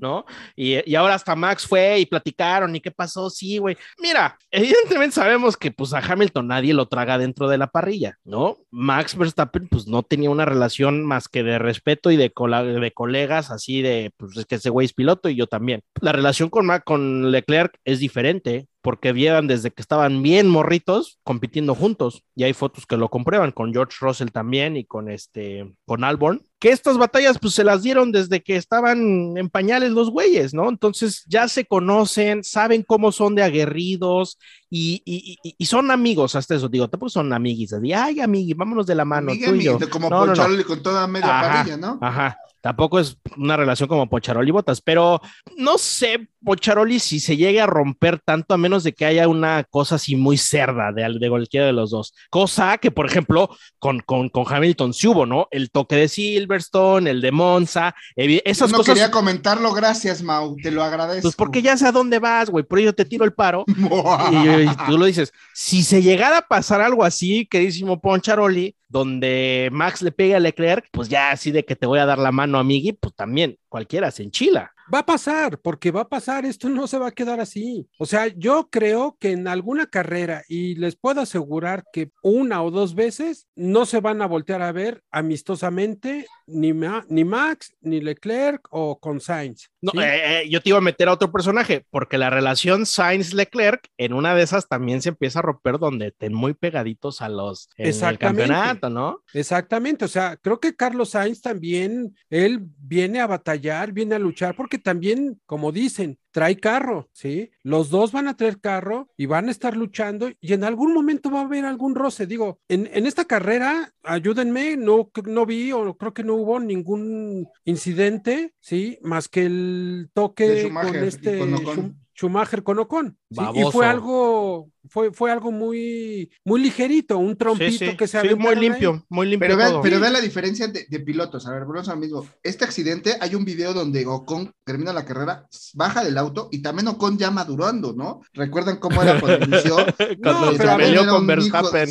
¿no? Y, y ahora hasta Max fue y platicaron y qué pasó, sí, güey. Mira, evidentemente sabemos que pues a Hamilton nadie lo traga dentro de la parrilla, ¿no? Max Verstappen pues no tenía una relación más que de respeto y de, colegas, así de, pues es que ese güey es piloto y yo también. La relación con, Ma- con Leclerc es diferente porque vieron desde que estaban bien morritos compitiendo juntos y hay fotos que lo comprueban con George Russell también y con este con Albon que estas batallas pues se las dieron desde que estaban en pañales los güeyes, ¿no? Entonces ya se conocen, saben cómo son de aguerridos y, y- y- son amigos, hasta eso digo, tampoco son amiguis, de, ay amigui, vámonos de la mano, Amiga, tú y yo. como No, no, con toda media Ajá, parrilla, ¿no? Ajá. Tampoco es una relación como Pocharoli y Botas, pero no sé, Pocharoli, si se llegue a romper tanto, a menos de que haya una cosa así muy cerda de, de cualquiera de los dos. Cosa que, por ejemplo, con, con, con Hamilton sí hubo, ¿no? El toque de Silverstone, el de Monza, Yo esas no cosas. quería comentarlo, gracias, Mau, te lo agradezco. Pues porque ya sé a dónde vas, güey, por ello te tiro el paro. Y, y tú lo dices, si se llegara a pasar algo así, queridísimo Poncharoli, donde Max le pegue a Leclerc, pues ya así de que te voy a dar la mano, amigui, pues también cualquiera se enchila. Va a pasar, porque va a pasar, esto no se va a quedar así. O sea, yo creo que en alguna carrera, y les puedo asegurar que una o dos veces no se van a voltear a ver amistosamente ni, Ma- ni Max, ni Leclerc o con Sainz. Eh, eh, yo te iba a meter a otro personaje, porque la relación Sainz-Leclerc en una de esas también se empieza a romper donde estén muy pegaditos a los en el campeonato, ¿no? Exactamente, o sea, creo que Carlos Sainz también, él viene a batallar, viene a luchar, porque también, como dicen, trae carro, ¿sí? Los dos van a traer carro y van a estar luchando y en algún momento va a haber algún roce. Digo, en, en esta carrera, ayúdenme, no, no vi o creo que no hubo ningún incidente, ¿sí? Más que el toque con este con Schumacher con Ocon. ¿sí? Y fue algo, fue, fue algo muy, muy ligerito, un trompito Sí, sí, que se sí, muy ahí. limpio, muy limpio Pero vean, pero vean la diferencia de, de pilotos. A ver, volvemos al mismo. Este accidente, hay un video donde Ocon termina la carrera, baja del auto y también Ocon ya madurando, ¿no? ¿Recuerdan cómo era cuando inició? Cuando No, se peleó con Verstappen.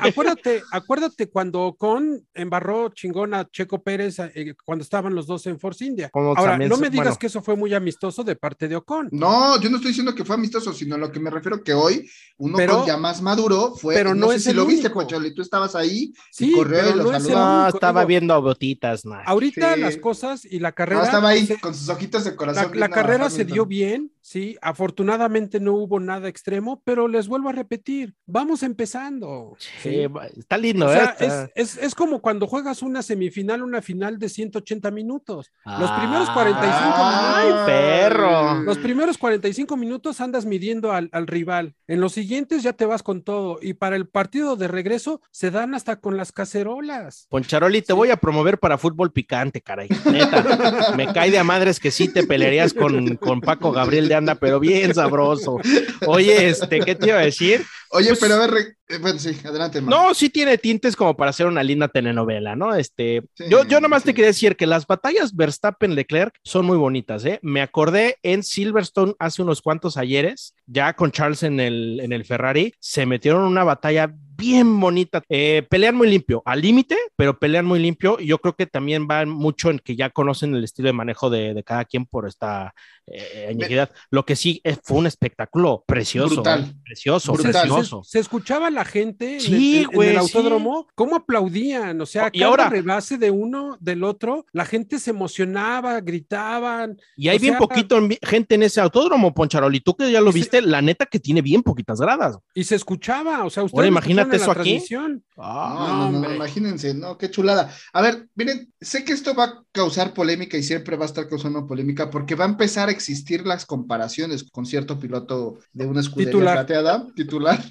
acuérdate, acuérdate cuando Ocon embarró chingón a Checo Pérez eh, cuando estaban los dos en Force India. Como Ahora, no me digas bueno. que eso fue muy amistoso de parte de Ocon. No, yo no estoy diciendo que fue amistoso, sino a lo que me refiero que hoy uno Pero- ya más maduro fue. pero no sé es si el lo viste, único. Pocholi, tú estabas ahí Sí, y corrió y lo no saludó. No, estaba digo, viendo botitas. Ahorita Sí. las cosas y la carrera. No, estaba ahí se- con sus ojitos de la, corazón. la carrera se dio bien, sí. Afortunadamente no hubo nada extremo, pero les vuelvo a repetir, vamos empezando. Sí, está lindo, O ¿eh? sea, Está- es, es, es como cuando juegas una semifinal, una final de 180 minutos. Los primeros 45 ¡Ay, minutos. perro! Los primeros 45 minutos andas midiendo al, al rival. En los siguientes ya te vas con todo. Y para el partido de regreso se dan hasta con las cacerolas. Poncharoli, te voy a promover para fútbol picante, caray. Neta, me cae de a madres que sí te pelearías con, con Paco Gabriel de Anda, pero bien sabroso. Oye, este, ¿qué te iba a decir? Oye, Pues- pero a ver, re- bueno, sí, adelante. No, sí tiene tintes como para hacer una linda telenovela, ¿no? Este, Sí, yo, yo nomás te sí. quería decir que las batallas Verstappen-Leclerc son muy bonitas, ¿eh? Me acordé en Silverstone hace unos cuantos ayeres, ya con Charles en el, en el Ferrari, se metieron en una batalla bien bonita. Eh, pelean muy limpio, al límite, pero pelean muy limpio. Y yo creo que también van mucho en que ya conocen el estilo de manejo de, de cada quien por esta eh, añejidad. Lo que sí eh, fue un espectáculo precioso, Brutal. ¿eh? precioso, Brutal. Precioso. se escuchaba la gente en, Sí, el, en- el sí. autódromo, cómo aplaudían, o sea, Y cada ahora- rebase de uno del otro, la gente se emocionaba, gritaban. Y hay bien sea- poquito en- gente en ese autódromo, Poncharoli. Tú que ya lo Y se- viste, la neta que tiene bien poquitas gradas. Y se escuchaba, o sea, ustedes Ahora lo imagínate eso aquí. transmisión. Ah, No, no, no, hombre. imagínense, no, qué chulada. A ver, miren, sé que esto va a causar polémica y siempre va a estar causando polémica porque va a empezar a existir las comparaciones con cierto piloto de una escudería Titular. plateada, titular.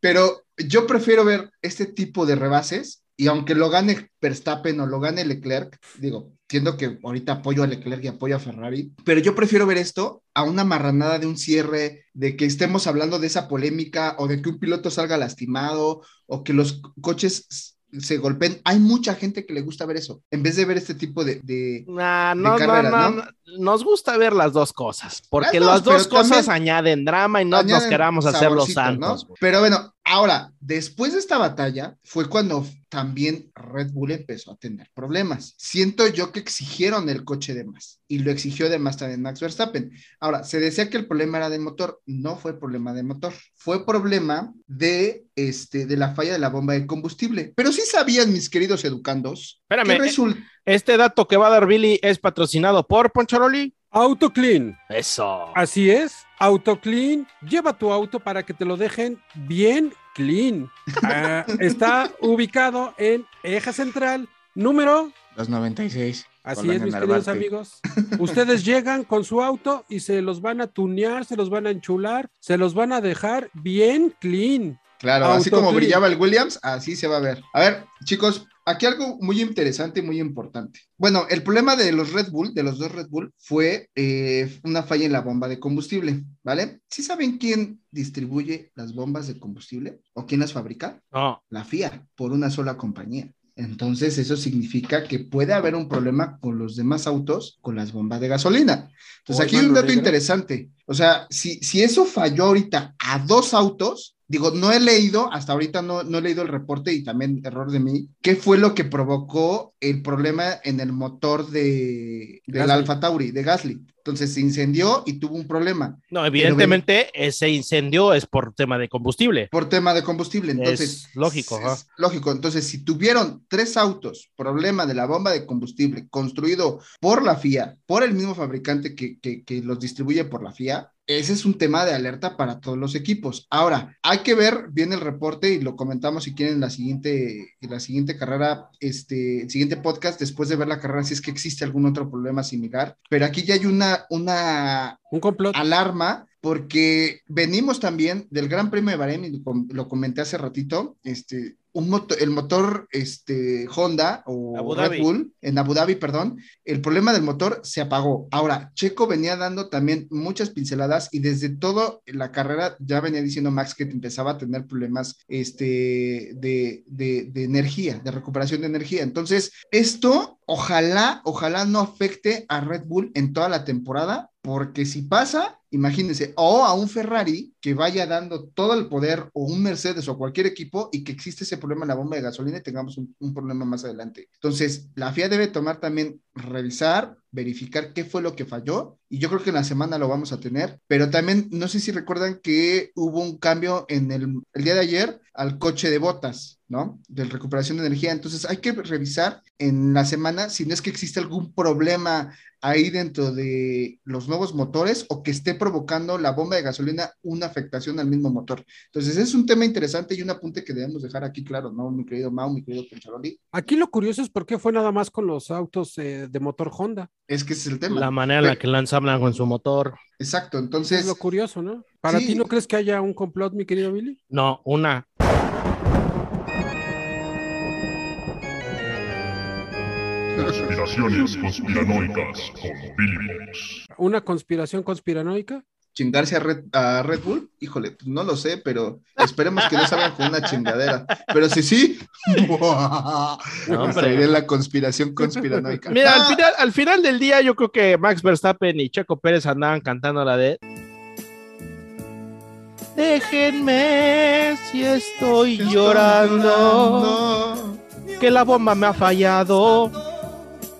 Pero yo prefiero ver este tipo de rebases y aunque lo gane Verstappen o lo gane Leclerc, digo, entiendo que ahorita apoyo a Leclerc y apoyo a Ferrari, pero yo prefiero ver esto a una marranada de un cierre, de que estemos hablando de esa polémica o de que un piloto salga lastimado o que los co- coches se golpeen. Hay mucha gente que le gusta ver eso, en vez de ver este tipo de... de- Nah, de no, no, carreras, no, ¿no? no. Nos gusta ver las dos cosas, porque Las dos, las dos pero cosas añaden drama y no nos queramos hacer los santos. Pero bueno, ahora, después de esta batalla, fue cuando también Red Bull empezó a tener problemas. Siento yo que exigieron el coche de más y lo exigió de más también Max Verstappen. Ahora, se decía que el problema era de motor, no fue problema de motor, fue problema de, este, de la falla de la bomba de combustible. Pero sí sabían, mis queridos educandos, Espérame, que eh, resulta... Este dato que va a dar Billy es patrocinado por Poncharoli. AutoClean. Eso. Así es, AutoClean. Lleva tu auto para que te lo dejen bien clean. Ah, está ubicado en Eje Central, número. Los 96. Así Colonia es, mis queridos amigos. Ustedes llegan con su auto y se los van a tunear, se los van a enchular, se los van a dejar bien clean. Claro, así como brillaba el Williams, así se va a ver. A ver, chicos, aquí algo muy interesante y muy importante. Bueno, el problema de los Red Bull, de los dos Red Bull, fue eh, una falla en la bomba de combustible, ¿vale? ¿Sí saben quién distribuye las bombas de combustible o quién las fabrica? No. La FIA, por una sola compañía. Entonces, eso significa que puede haber un problema con los demás autos con las bombas de gasolina. Entonces, aquí hay un dato interesante. O sea, si, si eso falló ahorita a dos autos, digo, no he leído, hasta ahorita no, no he leído el reporte y también error de mí, qué fue lo que provocó el problema en el motor de, del Gasly. Alfa Tauri, de Gasly. Entonces se incendió y tuvo un problema No, evidentemente ese incendio es por tema de combustible. por tema de combustible. Entonces, Es lógico, es lógico. Entonces, si tuvieron tres autos, problema de la bomba de combustible construido por la FIA, por el mismo fabricante que, que- que los distribuye por la FIA, ese es un tema de alerta para todos los equipos. Ahora, hay que ver bien el reporte y lo comentamos si quieren en la siguiente, en la siguiente carrera, este, el siguiente podcast, después de ver la carrera, si es que existe algún otro problema similar. Pero aquí ya hay una, una Un complot. alarma porque venimos también del Gran Premio de Bahrein, y lo, com- lo comenté hace ratito, este, un moto- el motor este, Honda o Abu Red Dhabi. Bull, en Abu Dhabi, perdón, el problema del motor se apagó. Ahora, Checo venía dando también muchas pinceladas y desde todo la carrera ya venía diciendo Max que empezaba a tener problemas este, de, de, de energía, de recuperación de energía. Entonces, esto ojalá, ojalá no afecte a Red Bull en toda la temporada, porque si pasa, imagínense, o a un Ferrari que vaya dando todo el poder, o un Mercedes o cualquier equipo, y que existe ese problema en la bomba de gasolina y tengamos un, un problema más adelante. Entonces, la FIA debe tomar también, revisar, verificar qué fue lo que falló, y yo creo que en la semana lo vamos a tener, pero también, no sé si recuerdan que hubo un cambio en el, el día de ayer al coche de botas, ¿no? De recuperación de energía. Entonces, hay que revisar en la semana si no es que existe algún problema ahí dentro de los nuevos motores o que esté provocando la bomba de gasolina una afectación al mismo motor. Entonces es un tema interesante y un apunte que debemos dejar aquí claro, ¿no? Mi querido Mau, mi querido Pencharoli, Aquí lo curioso es por qué fue nada más con los autos eh, de motor Honda. es que ese es el tema. La manera en la que lo ensamblan con su motor. Exacto, Es entonces lo curioso, ¿no? ¿Para Sí. ti no crees que haya un complot, mi querido Billy? No, una. Conspiraciones conspiranoicas con Billy Box. ¿Una conspiración conspiranoica? chingarse a Red, a Red Bull, híjole, pues no lo sé, pero esperemos que no salgan con una chingadera. Pero si sí, hombre. la conspiración conspiranoica. Mira, al Ah, final, al final del día, yo creo que Max Verstappen y Checo Pérez andaban cantando la de. Déjenme si estoy estoy llorando, que la bomba me ha fallado.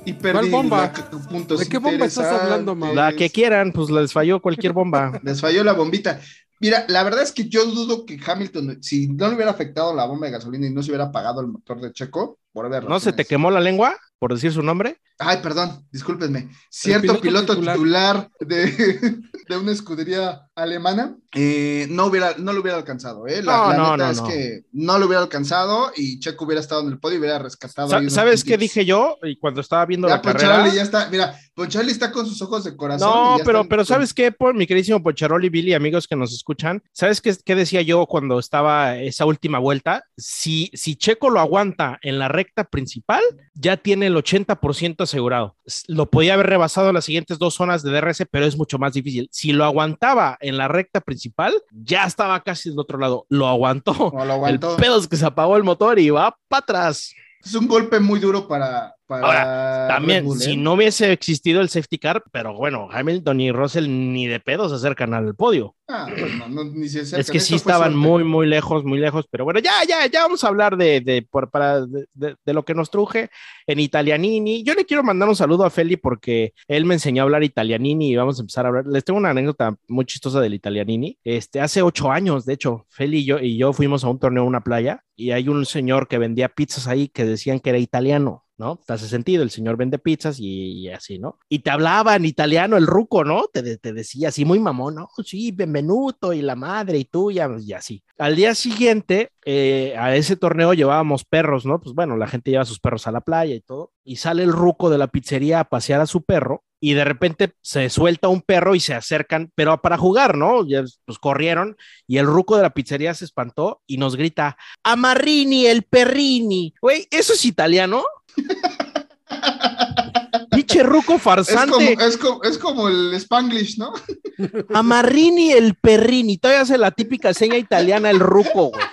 Y perdí bomba? la- puntos ¿De qué bomba estás hablando, Mau? La que quieran, pues les falló cualquier bomba. Les falló la bombita. Mira, la verdad es que yo dudo que Hamilton, si no le hubiera afectado la bomba de gasolina y no se hubiera apagado el motor de Checo, por haber ¿No se te quemó la lengua por decir su nombre? Ay, perdón, discúlpenme. Cierto piloto piloto, titular, de, de una escudería alemana eh, no, hubiera, no lo hubiera alcanzado. ¿eh? La, No, la no, neta no, es no. que no lo hubiera alcanzado y Checo hubiera estado en el podio y hubiera rescatado. Sa- ahí unos ¿Sabes qué dije yo? Y cuando estaba viendo Ya la carrera. Poncharoli ya está, mira, Poncharoli está con sus ojos de corazón. No, pero, están pero con- ¿sabes qué, por mi queridísimo Poncharoli, Billy, amigos que nos escuchan? ¿Sabes qué, qué decía yo cuando estaba esa última vuelta? Si, si Checo lo aguanta en la recta principal, ya tiene el 80% asegurado. Lo podía haber rebasado en las siguientes dos zonas de DRS, pero es mucho más difícil. Si lo aguantaba en la recta principal, ya estaba casi del otro lado. Lo aguantó. No, lo aguantó. El pedo es que se apagó el motor y va para atrás. Es un golpe muy duro para. Para Ahora, También, si ¿eh? no hubiese existido el safety car, pero bueno, Hamilton y Russell ni de pedo se acercan al podio. Ah, no, no, ni se acercan. es que sí estaban muy, muy lejos, muy lejos, pero bueno, ya, ya, ya vamos a hablar de, de, por- para, de, de- lo que nos truje en italianini. Yo le quiero mandar un saludo a Feli porque él me enseñó a hablar italianini y vamos a empezar a hablar. Les tengo una anécdota muy chistosa del italianini. Este, hace ocho años, de hecho, Feli y yo, y yo fuimos a un torneo en una playa y hay un señor que vendía pizzas ahí que decían que era italiano. ¿No? Te hace sentido, el señor vende pizzas y, así, ¿no? Y te hablaba en italiano el ruco, ¿no? Te, te decía así muy mamón, ¿no? Sí, benvenuto y la madre y tuya, y así. Al día siguiente, eh, a ese torneo llevábamos perros, ¿no? Pues bueno, la gente lleva sus perros a la playa y todo, y sale el ruco de la pizzería a pasear a su perro. Y de repente se suelta un perro y se acercan, pero para jugar, ¿no? Pues corrieron y el ruco de la pizzería se espantó y nos grita, Amarrini, el perrini. Güey, ¿eso es italiano? Pinche ruco Es farsante. como, es, como, es como el Spanglish, ¿no? Amarrini, el perrini. Todavía hace la típica seña italiana el ruco, güey.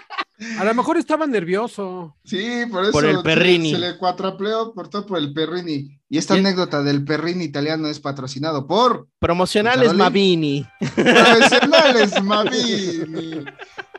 A lo mejor estaba nervioso. Sí, por eso Por el se- Perrini. Se, le cuatrapleó por todo por el Perrini. Y esta Y- anécdota del Perrini italiano es patrocinado por Promocionales. Mavini. Profesionales Mavini.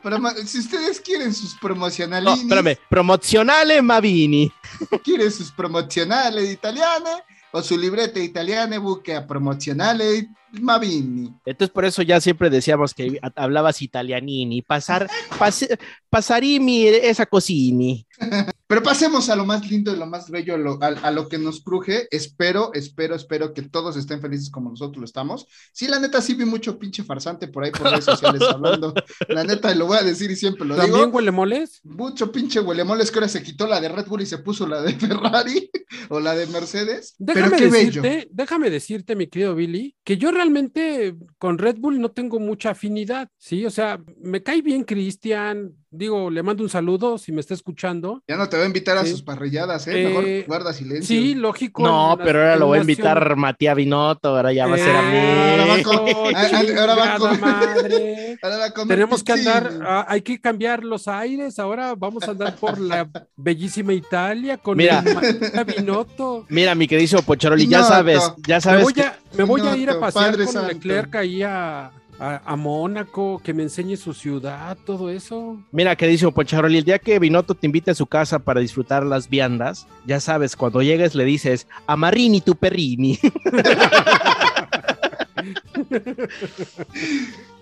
Promo- si ustedes quieren sus No, promocionales, espérame. Promozionale Mavini. quieren sus promocionales italiane o su libreta italiana, busque a promocionales Mavini. Entonces, por eso ya siempre decíamos que hablabas italianini. Pasar, pase- pasarimi esa cosini. Pero pasemos a lo más lindo y lo más bello, a lo, a- a lo que nos cruje. Espero, espero, espero que todos estén felices como nosotros lo estamos. Sí, la neta, sí vi mucho pinche farsante por ahí por redes sociales hablando. La neta, lo voy a decir y siempre lo ¿También digo. huele moles? Mucho pinche huelemoles que ahora se quitó la de Red Bull y se puso la de Ferrari o la de Mercedes. Déjame Pero qué bello. decirte, déjame decirte, mi querido Billy, que yo realmente con Red Bull no tengo mucha afinidad, ¿sí? O sea, me cae bien Cristian, digo, le mando un saludo si me está escuchando. Ya no te va a invitar a sus parrilladas, ¿eh? Mejor Eh, guarda silencio. Sí, lógico. No, pero ahora lo voy a invitar Matías Binotto. Ahora ya va a ser a Eh, Ahora va mí. con- ah, ahora va con- chingada madre. Ahora va a comer Tenemos que andar, ah, hay que cambiar los aires. Ahora vamos a andar por la bellísima Italia con Mira. el Matías Binotto. Mira, mi querido Pocharoli, ya sabes, ya Me sabes. voy, que- a, me voy a ir a pasear Padre con Santo. Leclerc ahí a, a, a Mónaco, que me enseñe su ciudad, todo eso. Mira, querido Pocharoli, el día que Binotto te invite a su casa para disfrutar las viandas, ya sabes, cuando llegues le dices, Amarini tu perrini.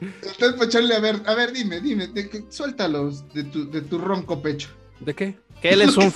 Entonces, Pocharle, a ver, a ver, dime, dime, de que- suéltalos de tu, de tu ronco pecho. ¿De qué? Que él es un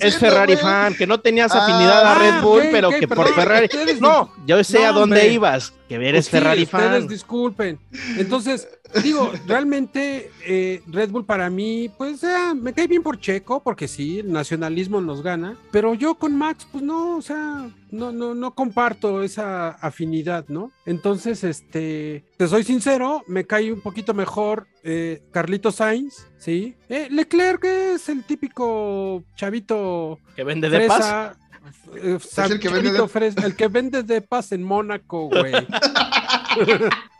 es, Ferrari güey. fan, que no tenías Ah, afinidad a Red Bull, pero que por. Ferrari. Ustedes No, yo sé No, a dónde hombre. ibas, que eres Pues sí, Ferrari ustedes fan. disculpen. Entonces, digo, realmente eh, Red Bull para mí, pues eh, me cae bien por Checo, porque sí, el nacionalismo nos gana, pero yo con Max, pues no, o sea, no, no, no comparto esa afinidad, ¿no? Entonces, este, te soy sincero, me cae un poquito mejor eh, Carlito Sainz, ¿sí? Eh, Leclerc es el típico chavito Que vende de paz. fresa. eh, Es el que vende de- fresa, el que vende de paz en Mónaco, güey.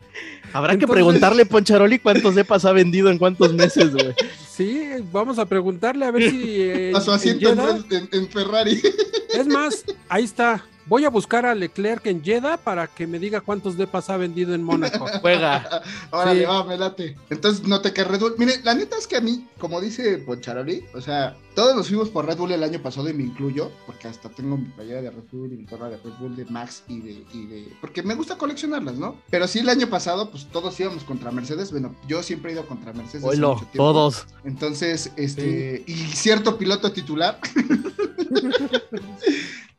Habrá que preguntarle, Poncharoli, cuántos depas ha vendido en cuántos meses, güey. Sí, vamos a preguntarle a ver si. eh, A su en asiento en Ferrari. Es más, ahí está. Voy a buscar a Leclerc en Jeddah para que me diga cuántos depas ha vendido en Mónaco. Juega. Órale, Sí. va, me late. Entonces no te cae Red Bull. Mire, la neta es que a mí, como dice Poncharoli, o sea, todos nos fuimos por Red Bull el año pasado y me incluyo, porque hasta tengo mi playera de Red Bull y mi gorra de Red Bull de Max y de, y de. Porque me gusta coleccionarlas, ¿no? Pero sí, el año pasado, pues todos íbamos contra Mercedes. Bueno, yo siempre he ido contra Mercedes. hace Oilo, mucho todos. Entonces, este, y cierto piloto titular.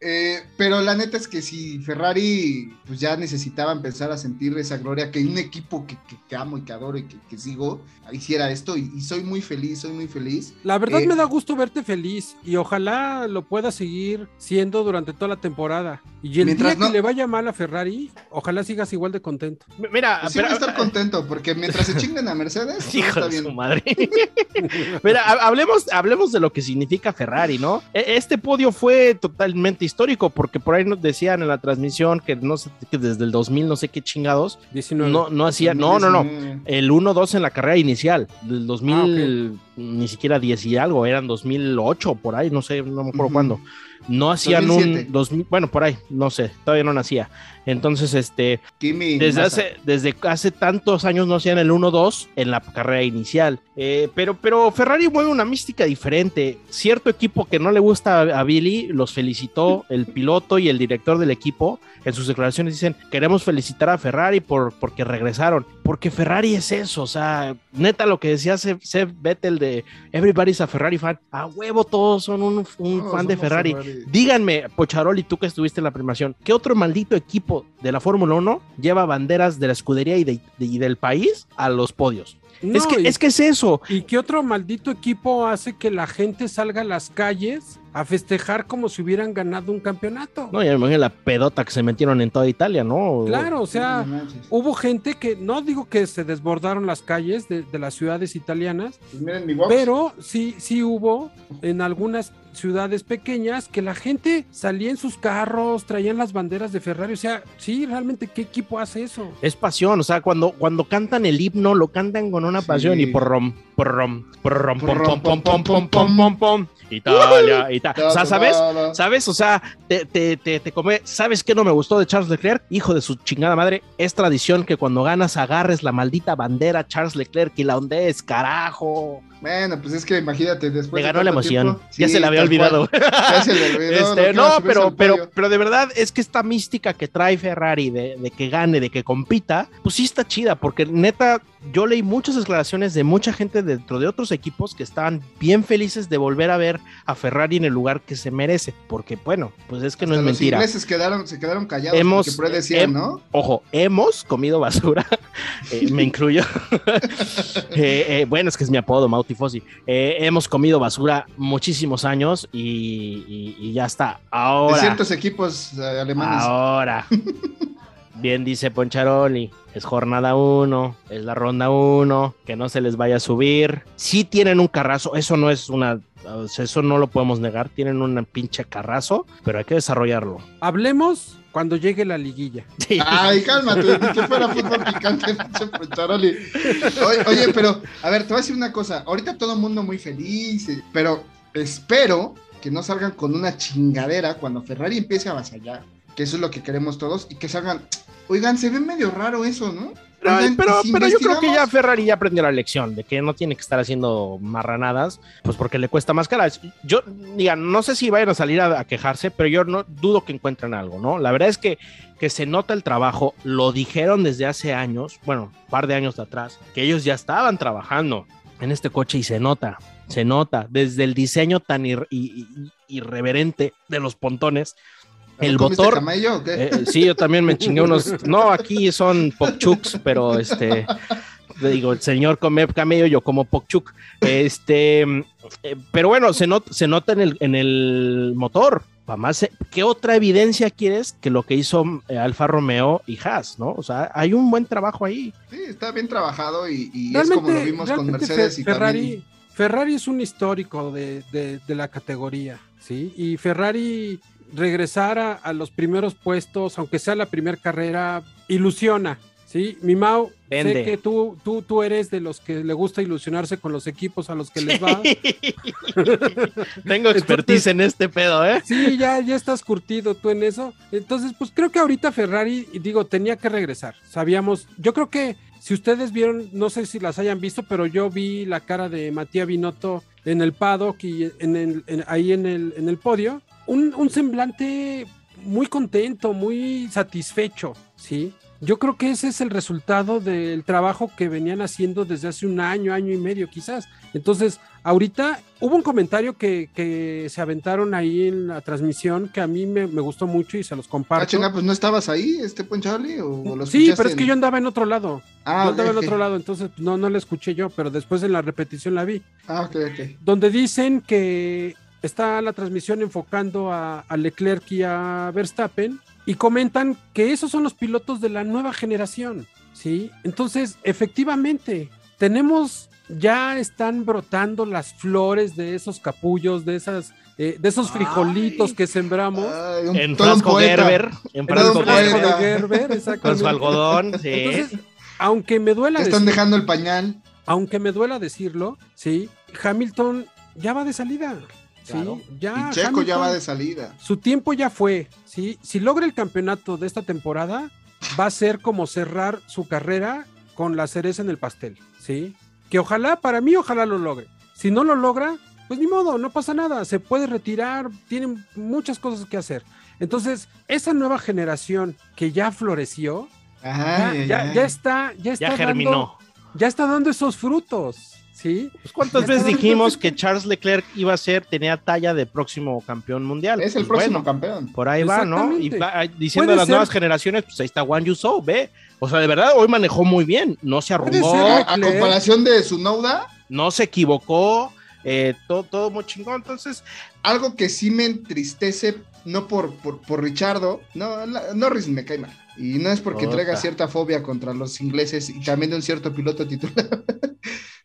Eh, pero la neta es que si Ferrari pues ya necesitaba empezar a sentir esa gloria que un equipo que, que- que amo y que adoro y que, que sigo hiciera esto y, y soy muy feliz, soy muy feliz. La verdad Eh, me da gusto verte feliz y ojalá lo pueda seguir siendo durante toda la temporada. Y el Mientras día que no- le vaya mal a Ferrari, ojalá sigas igual de contento. Mira, Pues sí voy a pero- estar contento porque mientras se chinguen a Mercedes, Hijo está de su bien. madre. Mira, ha- hablemos, hablemos de lo que significa Ferrari, ¿no? E- Este podio fue totalmente histórico porque por ahí nos decían en la transmisión que no sé, que desde el 2000 no sé qué chingados 19. no, no hacía, no, no, no, 2019. el 1-2 en la carrera inicial, del 2000, Ah, ni siquiera 10 y algo, eran 2008 por ahí, no sé, no me acuerdo Ujú. cuándo. No hacían 2007. un 2000, bueno, por ahí, no sé, todavía no nacía. Entonces, este, Kimi desde hace, desde hace tantos años no hacían el 1-2 en la carrera inicial. Eh, pero, pero Ferrari mueve una mística diferente. Cierto equipo que no le gusta a, Billy los felicitó el piloto y el director del equipo. En sus declaraciones dicen, queremos felicitar a Ferrari por, porque regresaron. Porque Ferrari es eso, o sea, neta lo que decía Seb, Vettel de Everybody's a Ferrari fan. A huevo todos son un, fan de somos Ferrari. Díganme, Pocharoli, tú que estuviste en la primación, ¿qué otro maldito equipo de la Fórmula 1 lleva banderas de la escudería y, de- de- y del país a los podios? No, es, que, y- es que es eso. ¿Y qué otro maldito equipo hace que la gente salga a las calles a festejar como si hubieran ganado un campeonato? No, ya me imagino la pedota que se metieron en toda Italia, ¿no? Claro, o sea, No hubo gente que, no digo que se desbordaron las calles de, de las ciudades italianas, Pues miren mi box. pero sí, sí hubo en algunas ciudades pequeñas que la gente salía en sus carros, traían las banderas de Ferrari, o sea, sí, realmente, ¿qué equipo hace eso? Es pasión, o sea, cuando, cuando cantan el himno, lo cantan con una pasión Sí. y por rom, Prom, prom, pom, pom, pom, pom, pom, pom, pom, pom. Italia, Italia. O sea, ¿sabes? ¿Sabes? O sea, te, te, te, te come. ¿Sabes qué no me gustó de Charles Leclerc? Hijo de su chingada madre. Es tradición que cuando ganas agarres la maldita bandera Charles Leclerc y la ondees, carajo. Bueno, pues es que imagínate, después. Me de ganó la tanto emoción. tiempo- ya Sí, se la había cual. olvidado. Ya se le olvidó, Este, no no, pero, pero, pero de verdad es que esta mística que trae Ferrari de, de que gane, de que compita, pues sí está chida, porque neta, yo leí muchas declaraciones de mucha gente dentro de otros equipos que estaban bien felices de volver a ver a Ferrari en el lugar que se merece, porque bueno, pues es que no Hasta es los mentira. ingleses quedaron, se quedaron callados Hemos- porque decían, hem- ¿no? Ojo, hemos comido basura, eh, me incluyo. Eh, eh, bueno, es que es mi apodo, Mauti Fossi. Eh, hemos comido basura muchísimos años y, y- y ya está. Ahora. De ciertos equipos eh, alemanes. Ahora. Bien dice Poncharoli, es jornada 1, es la ronda 1, que no se les vaya a subir. Sí tienen un carrazo, eso no es una, o sea, eso no lo podemos negar, tienen un pinche carrazo, pero hay que desarrollarlo. Hablemos cuando llegue la liguilla. Ay, cálmate, que fuera fútbol picante, pinche Poncharoli. Oye, oye, pero, a ver, te voy a decir una cosa. Ahorita todo el mundo muy feliz, pero espero que no salgan con una chingadera cuando Ferrari empiece a avasallar, que eso es lo que queremos todos, y que salgan, oigan, se ve medio raro eso, ¿no? Pero, Oigan, pero, ¿y si pero yo creo que ya? Ferrari ya aprendió la lección de que no tiene que estar haciendo marranadas, pues porque le cuesta más cara. Yo, diga, no sé si vayan a salir a, a quejarse, pero yo no dudo que encuentren algo, ¿no? La verdad es que, que se nota el trabajo, lo dijeron desde hace años, bueno, un par de años de atrás, que ellos ya estaban trabajando en este coche y se nota, se nota, desde el diseño tan ir- irreverente de los pontones. El ¿Comiste motor, camello o qué? eh, sí, yo también me chingué unos. No, aquí son pokchuks, pero este. Digo, el señor come camello, yo como pokchuk. Este. eh, pero bueno, se, not- se nota en el, en el motor. Más, eh, ¿Qué otra evidencia quieres que lo que hizo Alfa Romeo y Haas, no? O sea, hay un buen trabajo ahí. Sí, está bien trabajado y, y es como lo vimos con realmente Mercedes y Ferrari, también- Ferrari es un histórico de, de- de la categoría, ¿sí? Y Ferrari regresar a, a los primeros puestos, aunque sea la primera carrera, ilusiona, ¿sí? Mi Mau, Vende. sé que tú, tú, tú eres de los que le gusta ilusionarse con los equipos a los que les va. Tengo expertise en este pedo, ¿eh? Sí, ya, ya estás curtido tú en eso. Entonces, pues creo que ahorita Ferrari, digo, tenía que regresar. Sabíamos, yo creo que si ustedes vieron, no sé si las hayan visto, pero yo vi la cara de Matías Binotto en el paddock y en el, en- ahí en el, en el podio. Un, un semblante muy contento, muy satisfecho, ¿sí? Yo creo que ese es el resultado del trabajo que venían haciendo desde hace un año, año y medio quizás. Entonces, ahorita hubo un comentario que, que se aventaron ahí en la transmisión que a mí me, me gustó mucho y se los Ah, comparto. chinga, pues no estabas ahí, este Poncharoli, o, lo sí, pero es que yo andaba en otro lado. Ah, yo andaba en otro lado, entonces no, no la escuché yo, pero después en la repetición la vi. Ah, ok, ok. Donde dicen que está la transmisión enfocando a, a Leclerc y a Verstappen y comentan que esos son los pilotos de la nueva generación, ¿sí? Entonces, efectivamente, tenemos, ya están brotando las flores de esos capullos, de esas, eh, de esos frijolitos Ay. que sembramos. Ay, un- En frasco. Gerber, en frasco Gerber, con su algodón, sí. Entonces, aunque me duela están decir- dejando el pañal. aunque me duela decirlo, sí, Hamilton ya va de salida. Sí, ya. y Checo ya va de salida. Su tiempo ya fue, sí. Si logra el campeonato de esta temporada, va a ser como cerrar su carrera con la cereza en el pastel, sí. Que ojalá, para mí, ojalá lo logre. Si no lo logra, pues ni modo, no pasa nada, se puede retirar, tiene muchas cosas que hacer. Entonces, esa nueva generación que ya floreció, ya, está, ya está Ya dando- ya está dando esos frutos, ¿sí? Pues, ¿Cuántas veces dijimos que Charles Leclerc iba a ser, tenía talla de próximo campeón mundial? Es el Pues, próximo bueno, campeón. Por ahí va, ¿no? Y va, ah, diciendo a las ser. nuevas generaciones, pues ahí está Juan Yusou, ve. O sea, de verdad, hoy manejó muy bien, no se ser. A, comparación de su Nouda, no se equivocó, eh, todo, todo muy chingón. Entonces, algo que sí me entristece, no por, por, por Richardo, no, la- Norris me cae mal. Y no es porque traiga cierta fobia contra los ingleses y también de un cierto piloto titular.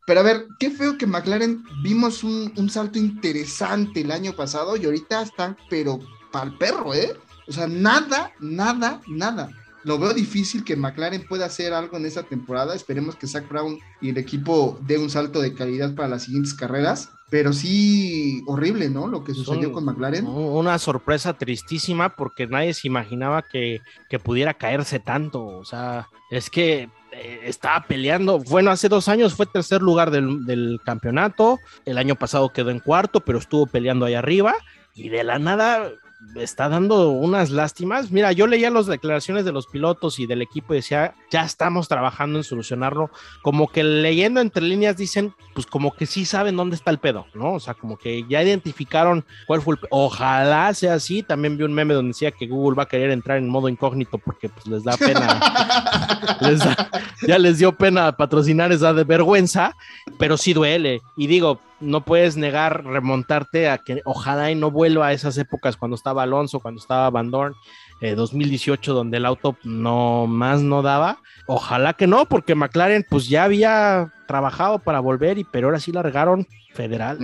Pero a ver, qué feo que McLaren vimos un, un salto interesante el año pasado y ahorita están, pero pa'l perro, ¿eh? O sea, nada, nada, nada. lo veo difícil que McLaren pueda hacer algo en esa temporada. Esperemos que Zach Brown y el equipo dé un salto de calidad para las siguientes carreras. Pero sí, horrible, ¿no? Lo que sucedió un- con McLaren. Una sorpresa tristísima porque nadie se imaginaba que, que pudiera caerse tanto. O sea, es que eh, estaba peleando. Bueno, hace dos años fue tercer lugar del, del campeonato. El año pasado quedó en cuarto, pero estuvo peleando ahí arriba. Y de la nada está dando unas lástimas. Mira, yo leía las declaraciones de los pilotos y del equipo y decía, ya estamos trabajando en solucionarlo. Como que leyendo entre líneas dicen, pues como que sí saben dónde está el pedo, ¿no? O sea, como que ya identificaron cuál fue el... pe- Ojalá sea así. También vi un meme donde decía que Google va a querer entrar en modo incógnito porque pues les da pena. les da- ya les dio pena patrocinar esa de vergüenza, pero sí duele. Y digo, no puedes negar remontarte a que ojalá y no vuelva a esas épocas cuando estaba Alonso, cuando estaba Van Dorn, eh, 2018, donde el auto no más no daba. Ojalá que no, porque McLaren pues ya había trabajado para volver, y pero ahora sí largaron federal.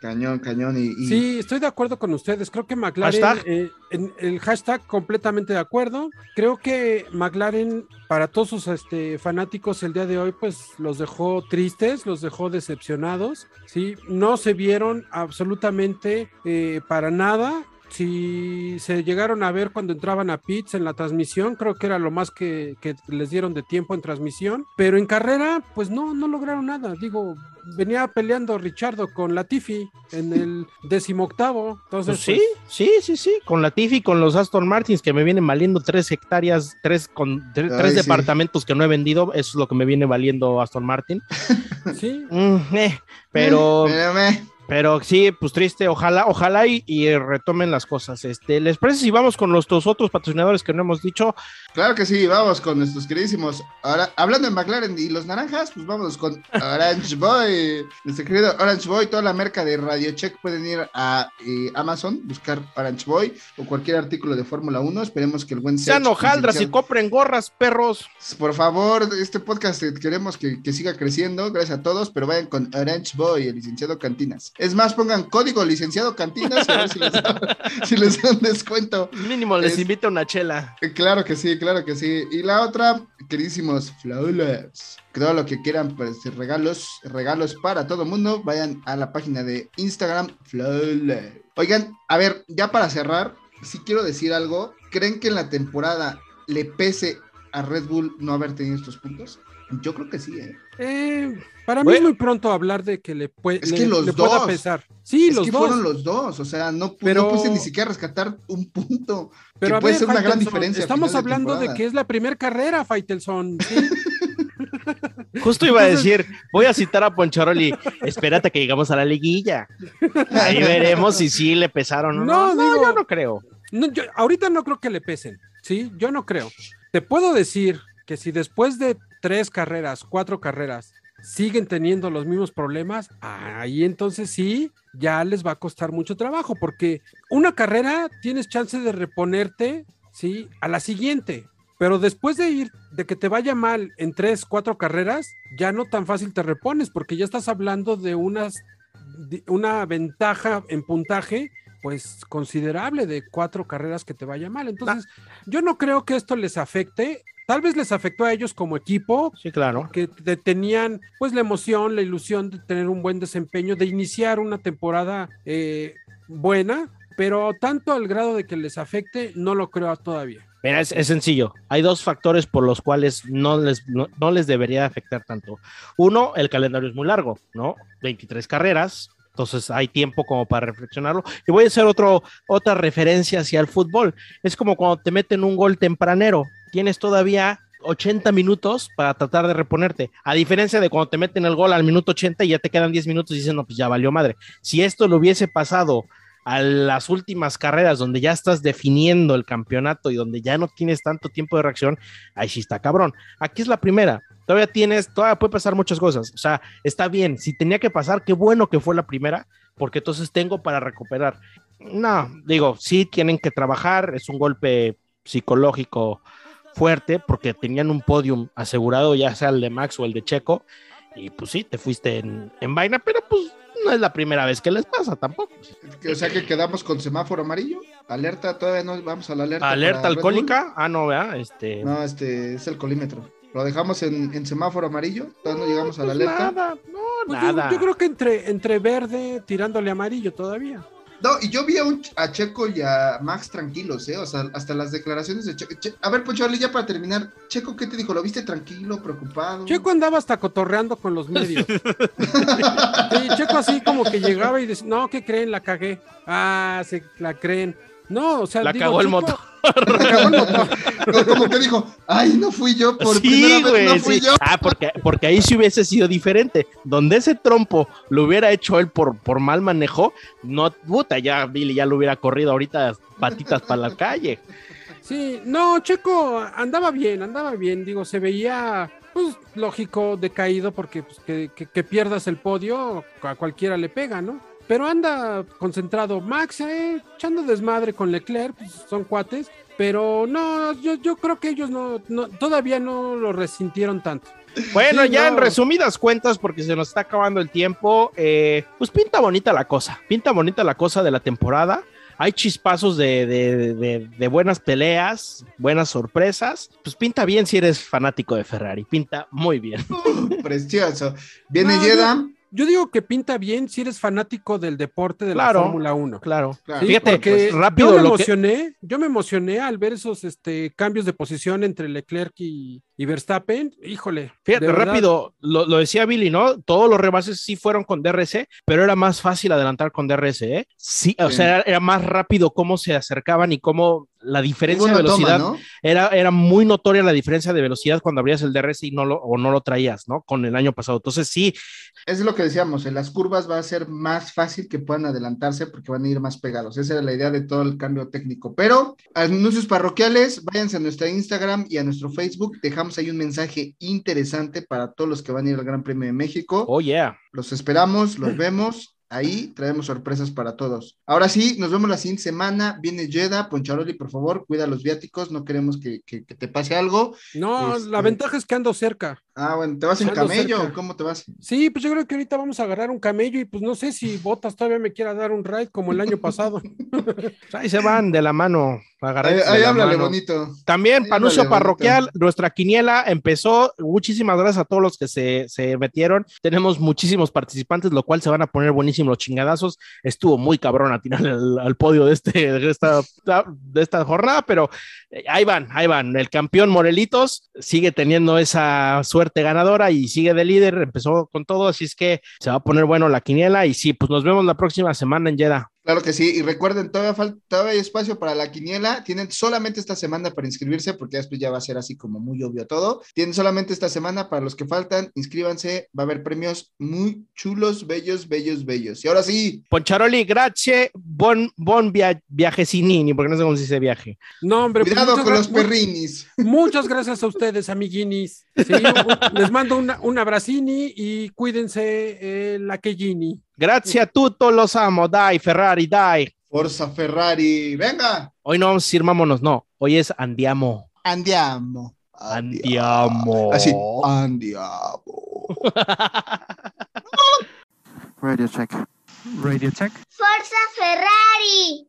Cañón, cañón. Y, y- Sí, estoy de acuerdo con ustedes. Creo que McLaren, Hashtag. eh, en el hashtag completamente de acuerdo. Creo que McLaren, para todos sus este, fanáticos el día de hoy, pues los dejó tristes, los dejó decepcionados. Sí, no se vieron absolutamente eh, para nada. Si se llegaron a ver cuando entraban a pits en la transmisión, creo que era lo más que, que les dieron de tiempo en transmisión. Pero en carrera, pues no, no lograron nada. Digo, venía peleando Richardo con Latifi en el decimoctavo. Entonces, Pues sí, sí, sí, sí, con la Tiffy, con los Aston Martins que me vienen valiendo tres hectáreas, tres con tre- Ay, tres sí. departamentos que no he vendido, eso es lo que me viene valiendo Aston Martin. pues, sí. Mm, eh, pero, pero sí, pues triste, ojalá, ojalá y, y retomen las cosas. Este, ¿les parece si vamos con nuestros otros patrocinadores que no hemos dicho? Claro que sí, vamos con nuestros queridísimos. Ahora, hablando de McLaren y los naranjas, pues vámonos con Orange Boy. Nuestro querido Orange Boy, toda la marca de Radio Check pueden ir a eh, Amazon, buscar Orange Boy o cualquier artículo de Fórmula 1. Esperemos que el buen Sean hojaldras y compren gorras, perros. Por favor, este podcast eh, queremos que, que siga creciendo, gracias a todos, pero vayan con Orange Boy, el licenciado Cantinas. Es más, pongan código licenciado Cantinas a ver si les, si les dan descuento. Mínimo les Es- invito a una chela. Eh, Claro que sí, claro que sí. Y la otra, queridísimos Flawless. Todo lo que quieran, pues regalos, regalos para todo mundo, vayan a la página de Instagram Flawless. Oigan, a ver, ya para cerrar, si quiero decir algo, ¿creen que en la temporada le pese a Red Bull no haber tenido estos puntos? Yo creo que sí, ¿eh? Eh, para mí es muy pronto hablar de que le, puede, Es le, que los le pueda dos. pesar. Sí, es los que dos. fueron los dos, o sea, no, Pero- no puse ni siquiera a rescatar un punto. Pero que puede ver, ser una gran diferencia Estamos de hablando de, que es la primera carrera, Faitelson. ¿sí? Justo iba a decir, voy a citar a Poncharoli, espérate que llegamos a la liguilla. Ahí veremos si sí le pesaron o no. No, No, digo- yo no creo. No, yo- ahorita no creo que le pesen, ¿sí? Yo no creo. Te puedo decir que si después de tres carreras, cuatro carreras, siguen teniendo los mismos problemas, ahí entonces sí, ya les va a costar mucho trabajo, porque una carrera tienes chance de reponerte, ¿sí? A la siguiente. Pero después de ir, de que te vaya mal en tres, cuatro carreras, ya no tan fácil te repones, porque ya estás hablando de unas, de una ventaja en puntaje pues considerable de cuatro carreras que te vaya mal. Entonces, yo no creo que esto les afecte. Tal vez les afectó a ellos como equipo, Sí, claro. que te- tenían pues la emoción, la ilusión de tener un buen desempeño, de iniciar una temporada eh, buena, pero tanto al grado de que les afecte, no lo creo todavía. Mira, es, es sencillo. Hay dos factores por los cuales no les, no, no les debería afectar tanto. Uno, el calendario es muy largo, ¿no? 23 carreras. Entonces hay tiempo como para reflexionarlo. Y voy a hacer otro, otra referencia hacia el fútbol. Es como cuando te meten un gol tempranero. Tienes todavía 80 minutos para tratar de reponerte. A diferencia de cuando te meten el gol al minuto 80 y ya te quedan 10 minutos y dicen, no, pues ya valió madre. Si esto lo hubiese pasado a las últimas carreras donde ya estás definiendo el campeonato y donde ya no tienes tanto tiempo de reacción, ahí sí está cabrón. Aquí es la primera. Todavía tienes, todavía puede pasar muchas cosas. O sea, está bien. Si tenía que pasar, qué bueno que fue la primera, porque entonces tengo para recuperar. No, digo, sí tienen que trabajar. Es un golpe psicológico fuerte porque tenían un podium asegurado, ya sea el de Max o el de Checo. Y pues sí, te fuiste en, en vaina, pero pues no es la primera vez que les pasa tampoco. O sea que quedamos con semáforo amarillo. Alerta, todavía no vamos a la alerta. Alerta alcohólica. Ah, no, vea, este. No, este es el colímetro. Lo dejamos en, en semáforo amarillo. Todavía no llegamos a la Pues alerta. nada, no, Pues yo, nada. yo creo que entre, entre verde tirándole amarillo todavía. No, y yo vi a, un- a Checo y a Max tranquilos, ¿eh? O sea, hasta las declaraciones de Checo. Che- a ver, Pocholi, ya para terminar, Checo, ¿qué te dijo? ¿Lo viste tranquilo, preocupado? Checo andaba hasta cotorreando con los medios. Sí, Checo así como que llegaba y decía, no, ¿qué creen? La cagué. Ah, se la creen. No, o sea, La digo, cagó el Checo- motor. El motor. Como que dijo, ay, no fui yo, por Sí, primera vez güey, no fui sí. yo. Ah, porque, porque ahí sí hubiese sido diferente. Donde ese trompo lo hubiera hecho él por, por mal manejo, no, puta, ya Billy ya lo hubiera corrido ahorita patitas para la calle. Sí, no, Checo andaba bien, andaba bien. Digo, se veía, pues, lógico, decaído porque pues, que, que- que pierdas el podio, a cualquiera le pega, ¿no? Pero anda concentrado. Max, eh, echando desmadre con Leclerc, pues, son cuates. Pero no, yo, yo creo que ellos no, no, todavía no lo resintieron tanto. Bueno, Sí, ya no. en resumidas cuentas, porque se nos está acabando el tiempo, eh, pues pinta bonita la cosa, pinta bonita la cosa de la temporada. Hay chispazos de, de- de- de buenas peleas, buenas sorpresas. Pues pinta bien si eres fanático de Ferrari, pinta muy bien. Precioso. Viene No, Jeddah. Yo digo que pinta bien si eres fanático del deporte de Claro. la Fórmula 1. Claro. Claro. Sí, Fíjate, porque pues, rápido yo me lo que- emocioné, yo me emocioné al ver esos este, cambios de posición entre Leclerc y, y Verstappen. Híjole. Fíjate, rápido, lo, lo decía Billy, ¿no? Todos los rebases sí fueron con DRS, pero era más fácil adelantar con DRS, ¿eh? Sí, o sea, era, era más rápido cómo se acercaban y cómo la diferencia de toma, velocidad ¿no? era, era muy notoria la diferencia de velocidad cuando abrías el DRS y no lo, o no lo traías, ¿no? Con el año pasado. Entonces, sí, Es lo que decíamos, en las curvas va a ser más fácil que puedan adelantarse porque van a ir más pegados. Esa era la idea de todo el cambio técnico. Pero anuncios parroquiales, váyanse a nuestra Instagram y a nuestro Facebook. Dejamos ahí un mensaje interesante para todos los que van a ir al Gran Premio de México. oh yeah. Los esperamos, los vemos. Ahí traemos sorpresas para todos. Ahora sí, nos vemos la siguiente semana. Viene Jeddah, Poncharoli, por favor, cuida los viáticos. No queremos que, que- que te pase algo. No, Este- la ventaja es que ando cerca. Ah, bueno, ¿te vas en camello cerca. o cómo te vas? Sí, pues yo creo que ahorita vamos a agarrar un camello y pues no sé si Botas todavía me quiera dar un ride como el año pasado. Pues ahí se van de la mano. Ahí, ahí la háblale mano. bonito. También, Ahí háblale parroquial, bonito. nuestra quiniela empezó. Muchísimas gracias a todos los que se, se metieron. Tenemos muchísimos participantes, lo cual se van a poner buenísimos los chingadazos. Estuvo muy cabrón atinar al, al podio de, este, de, esta, de esta jornada, pero eh, ahí van, ahí van. El campeón Morelitos sigue teniendo esa suerte ganadora y sigue de líder. Empezó con todo, así es que se va a poner bueno la quiniela. Y sí, pues nos vemos la próxima semana en Jeddah. Claro que sí, y recuerden, todavía, falta, todavía hay espacio para la quiniela. Tienen solamente esta semana para inscribirse, porque después ya va a ser así como muy obvio todo. Tienen solamente esta semana para los que faltan, inscríbanse. Va a haber premios muy chulos, bellos, bellos, bellos. Y ahora sí, Poncharoli, grazie, bon, bon via, viajecinini, porque no sé cómo se dice viaje. No, hombre, pues cuidado con los perrinis. Muchas gracias a ustedes, amiguinis. Sí, les mando una- un abracini y cuídense eh, la quellini. Grazie a tutti, los amo. Dai, Ferrari, dai. Forza Ferrari, venga. Hoy no vamos a no. Hoy es andiamo. Andiamo. Andiamo. Así, andiamo. Ah, Radio check. Radio check. Forza Ferrari.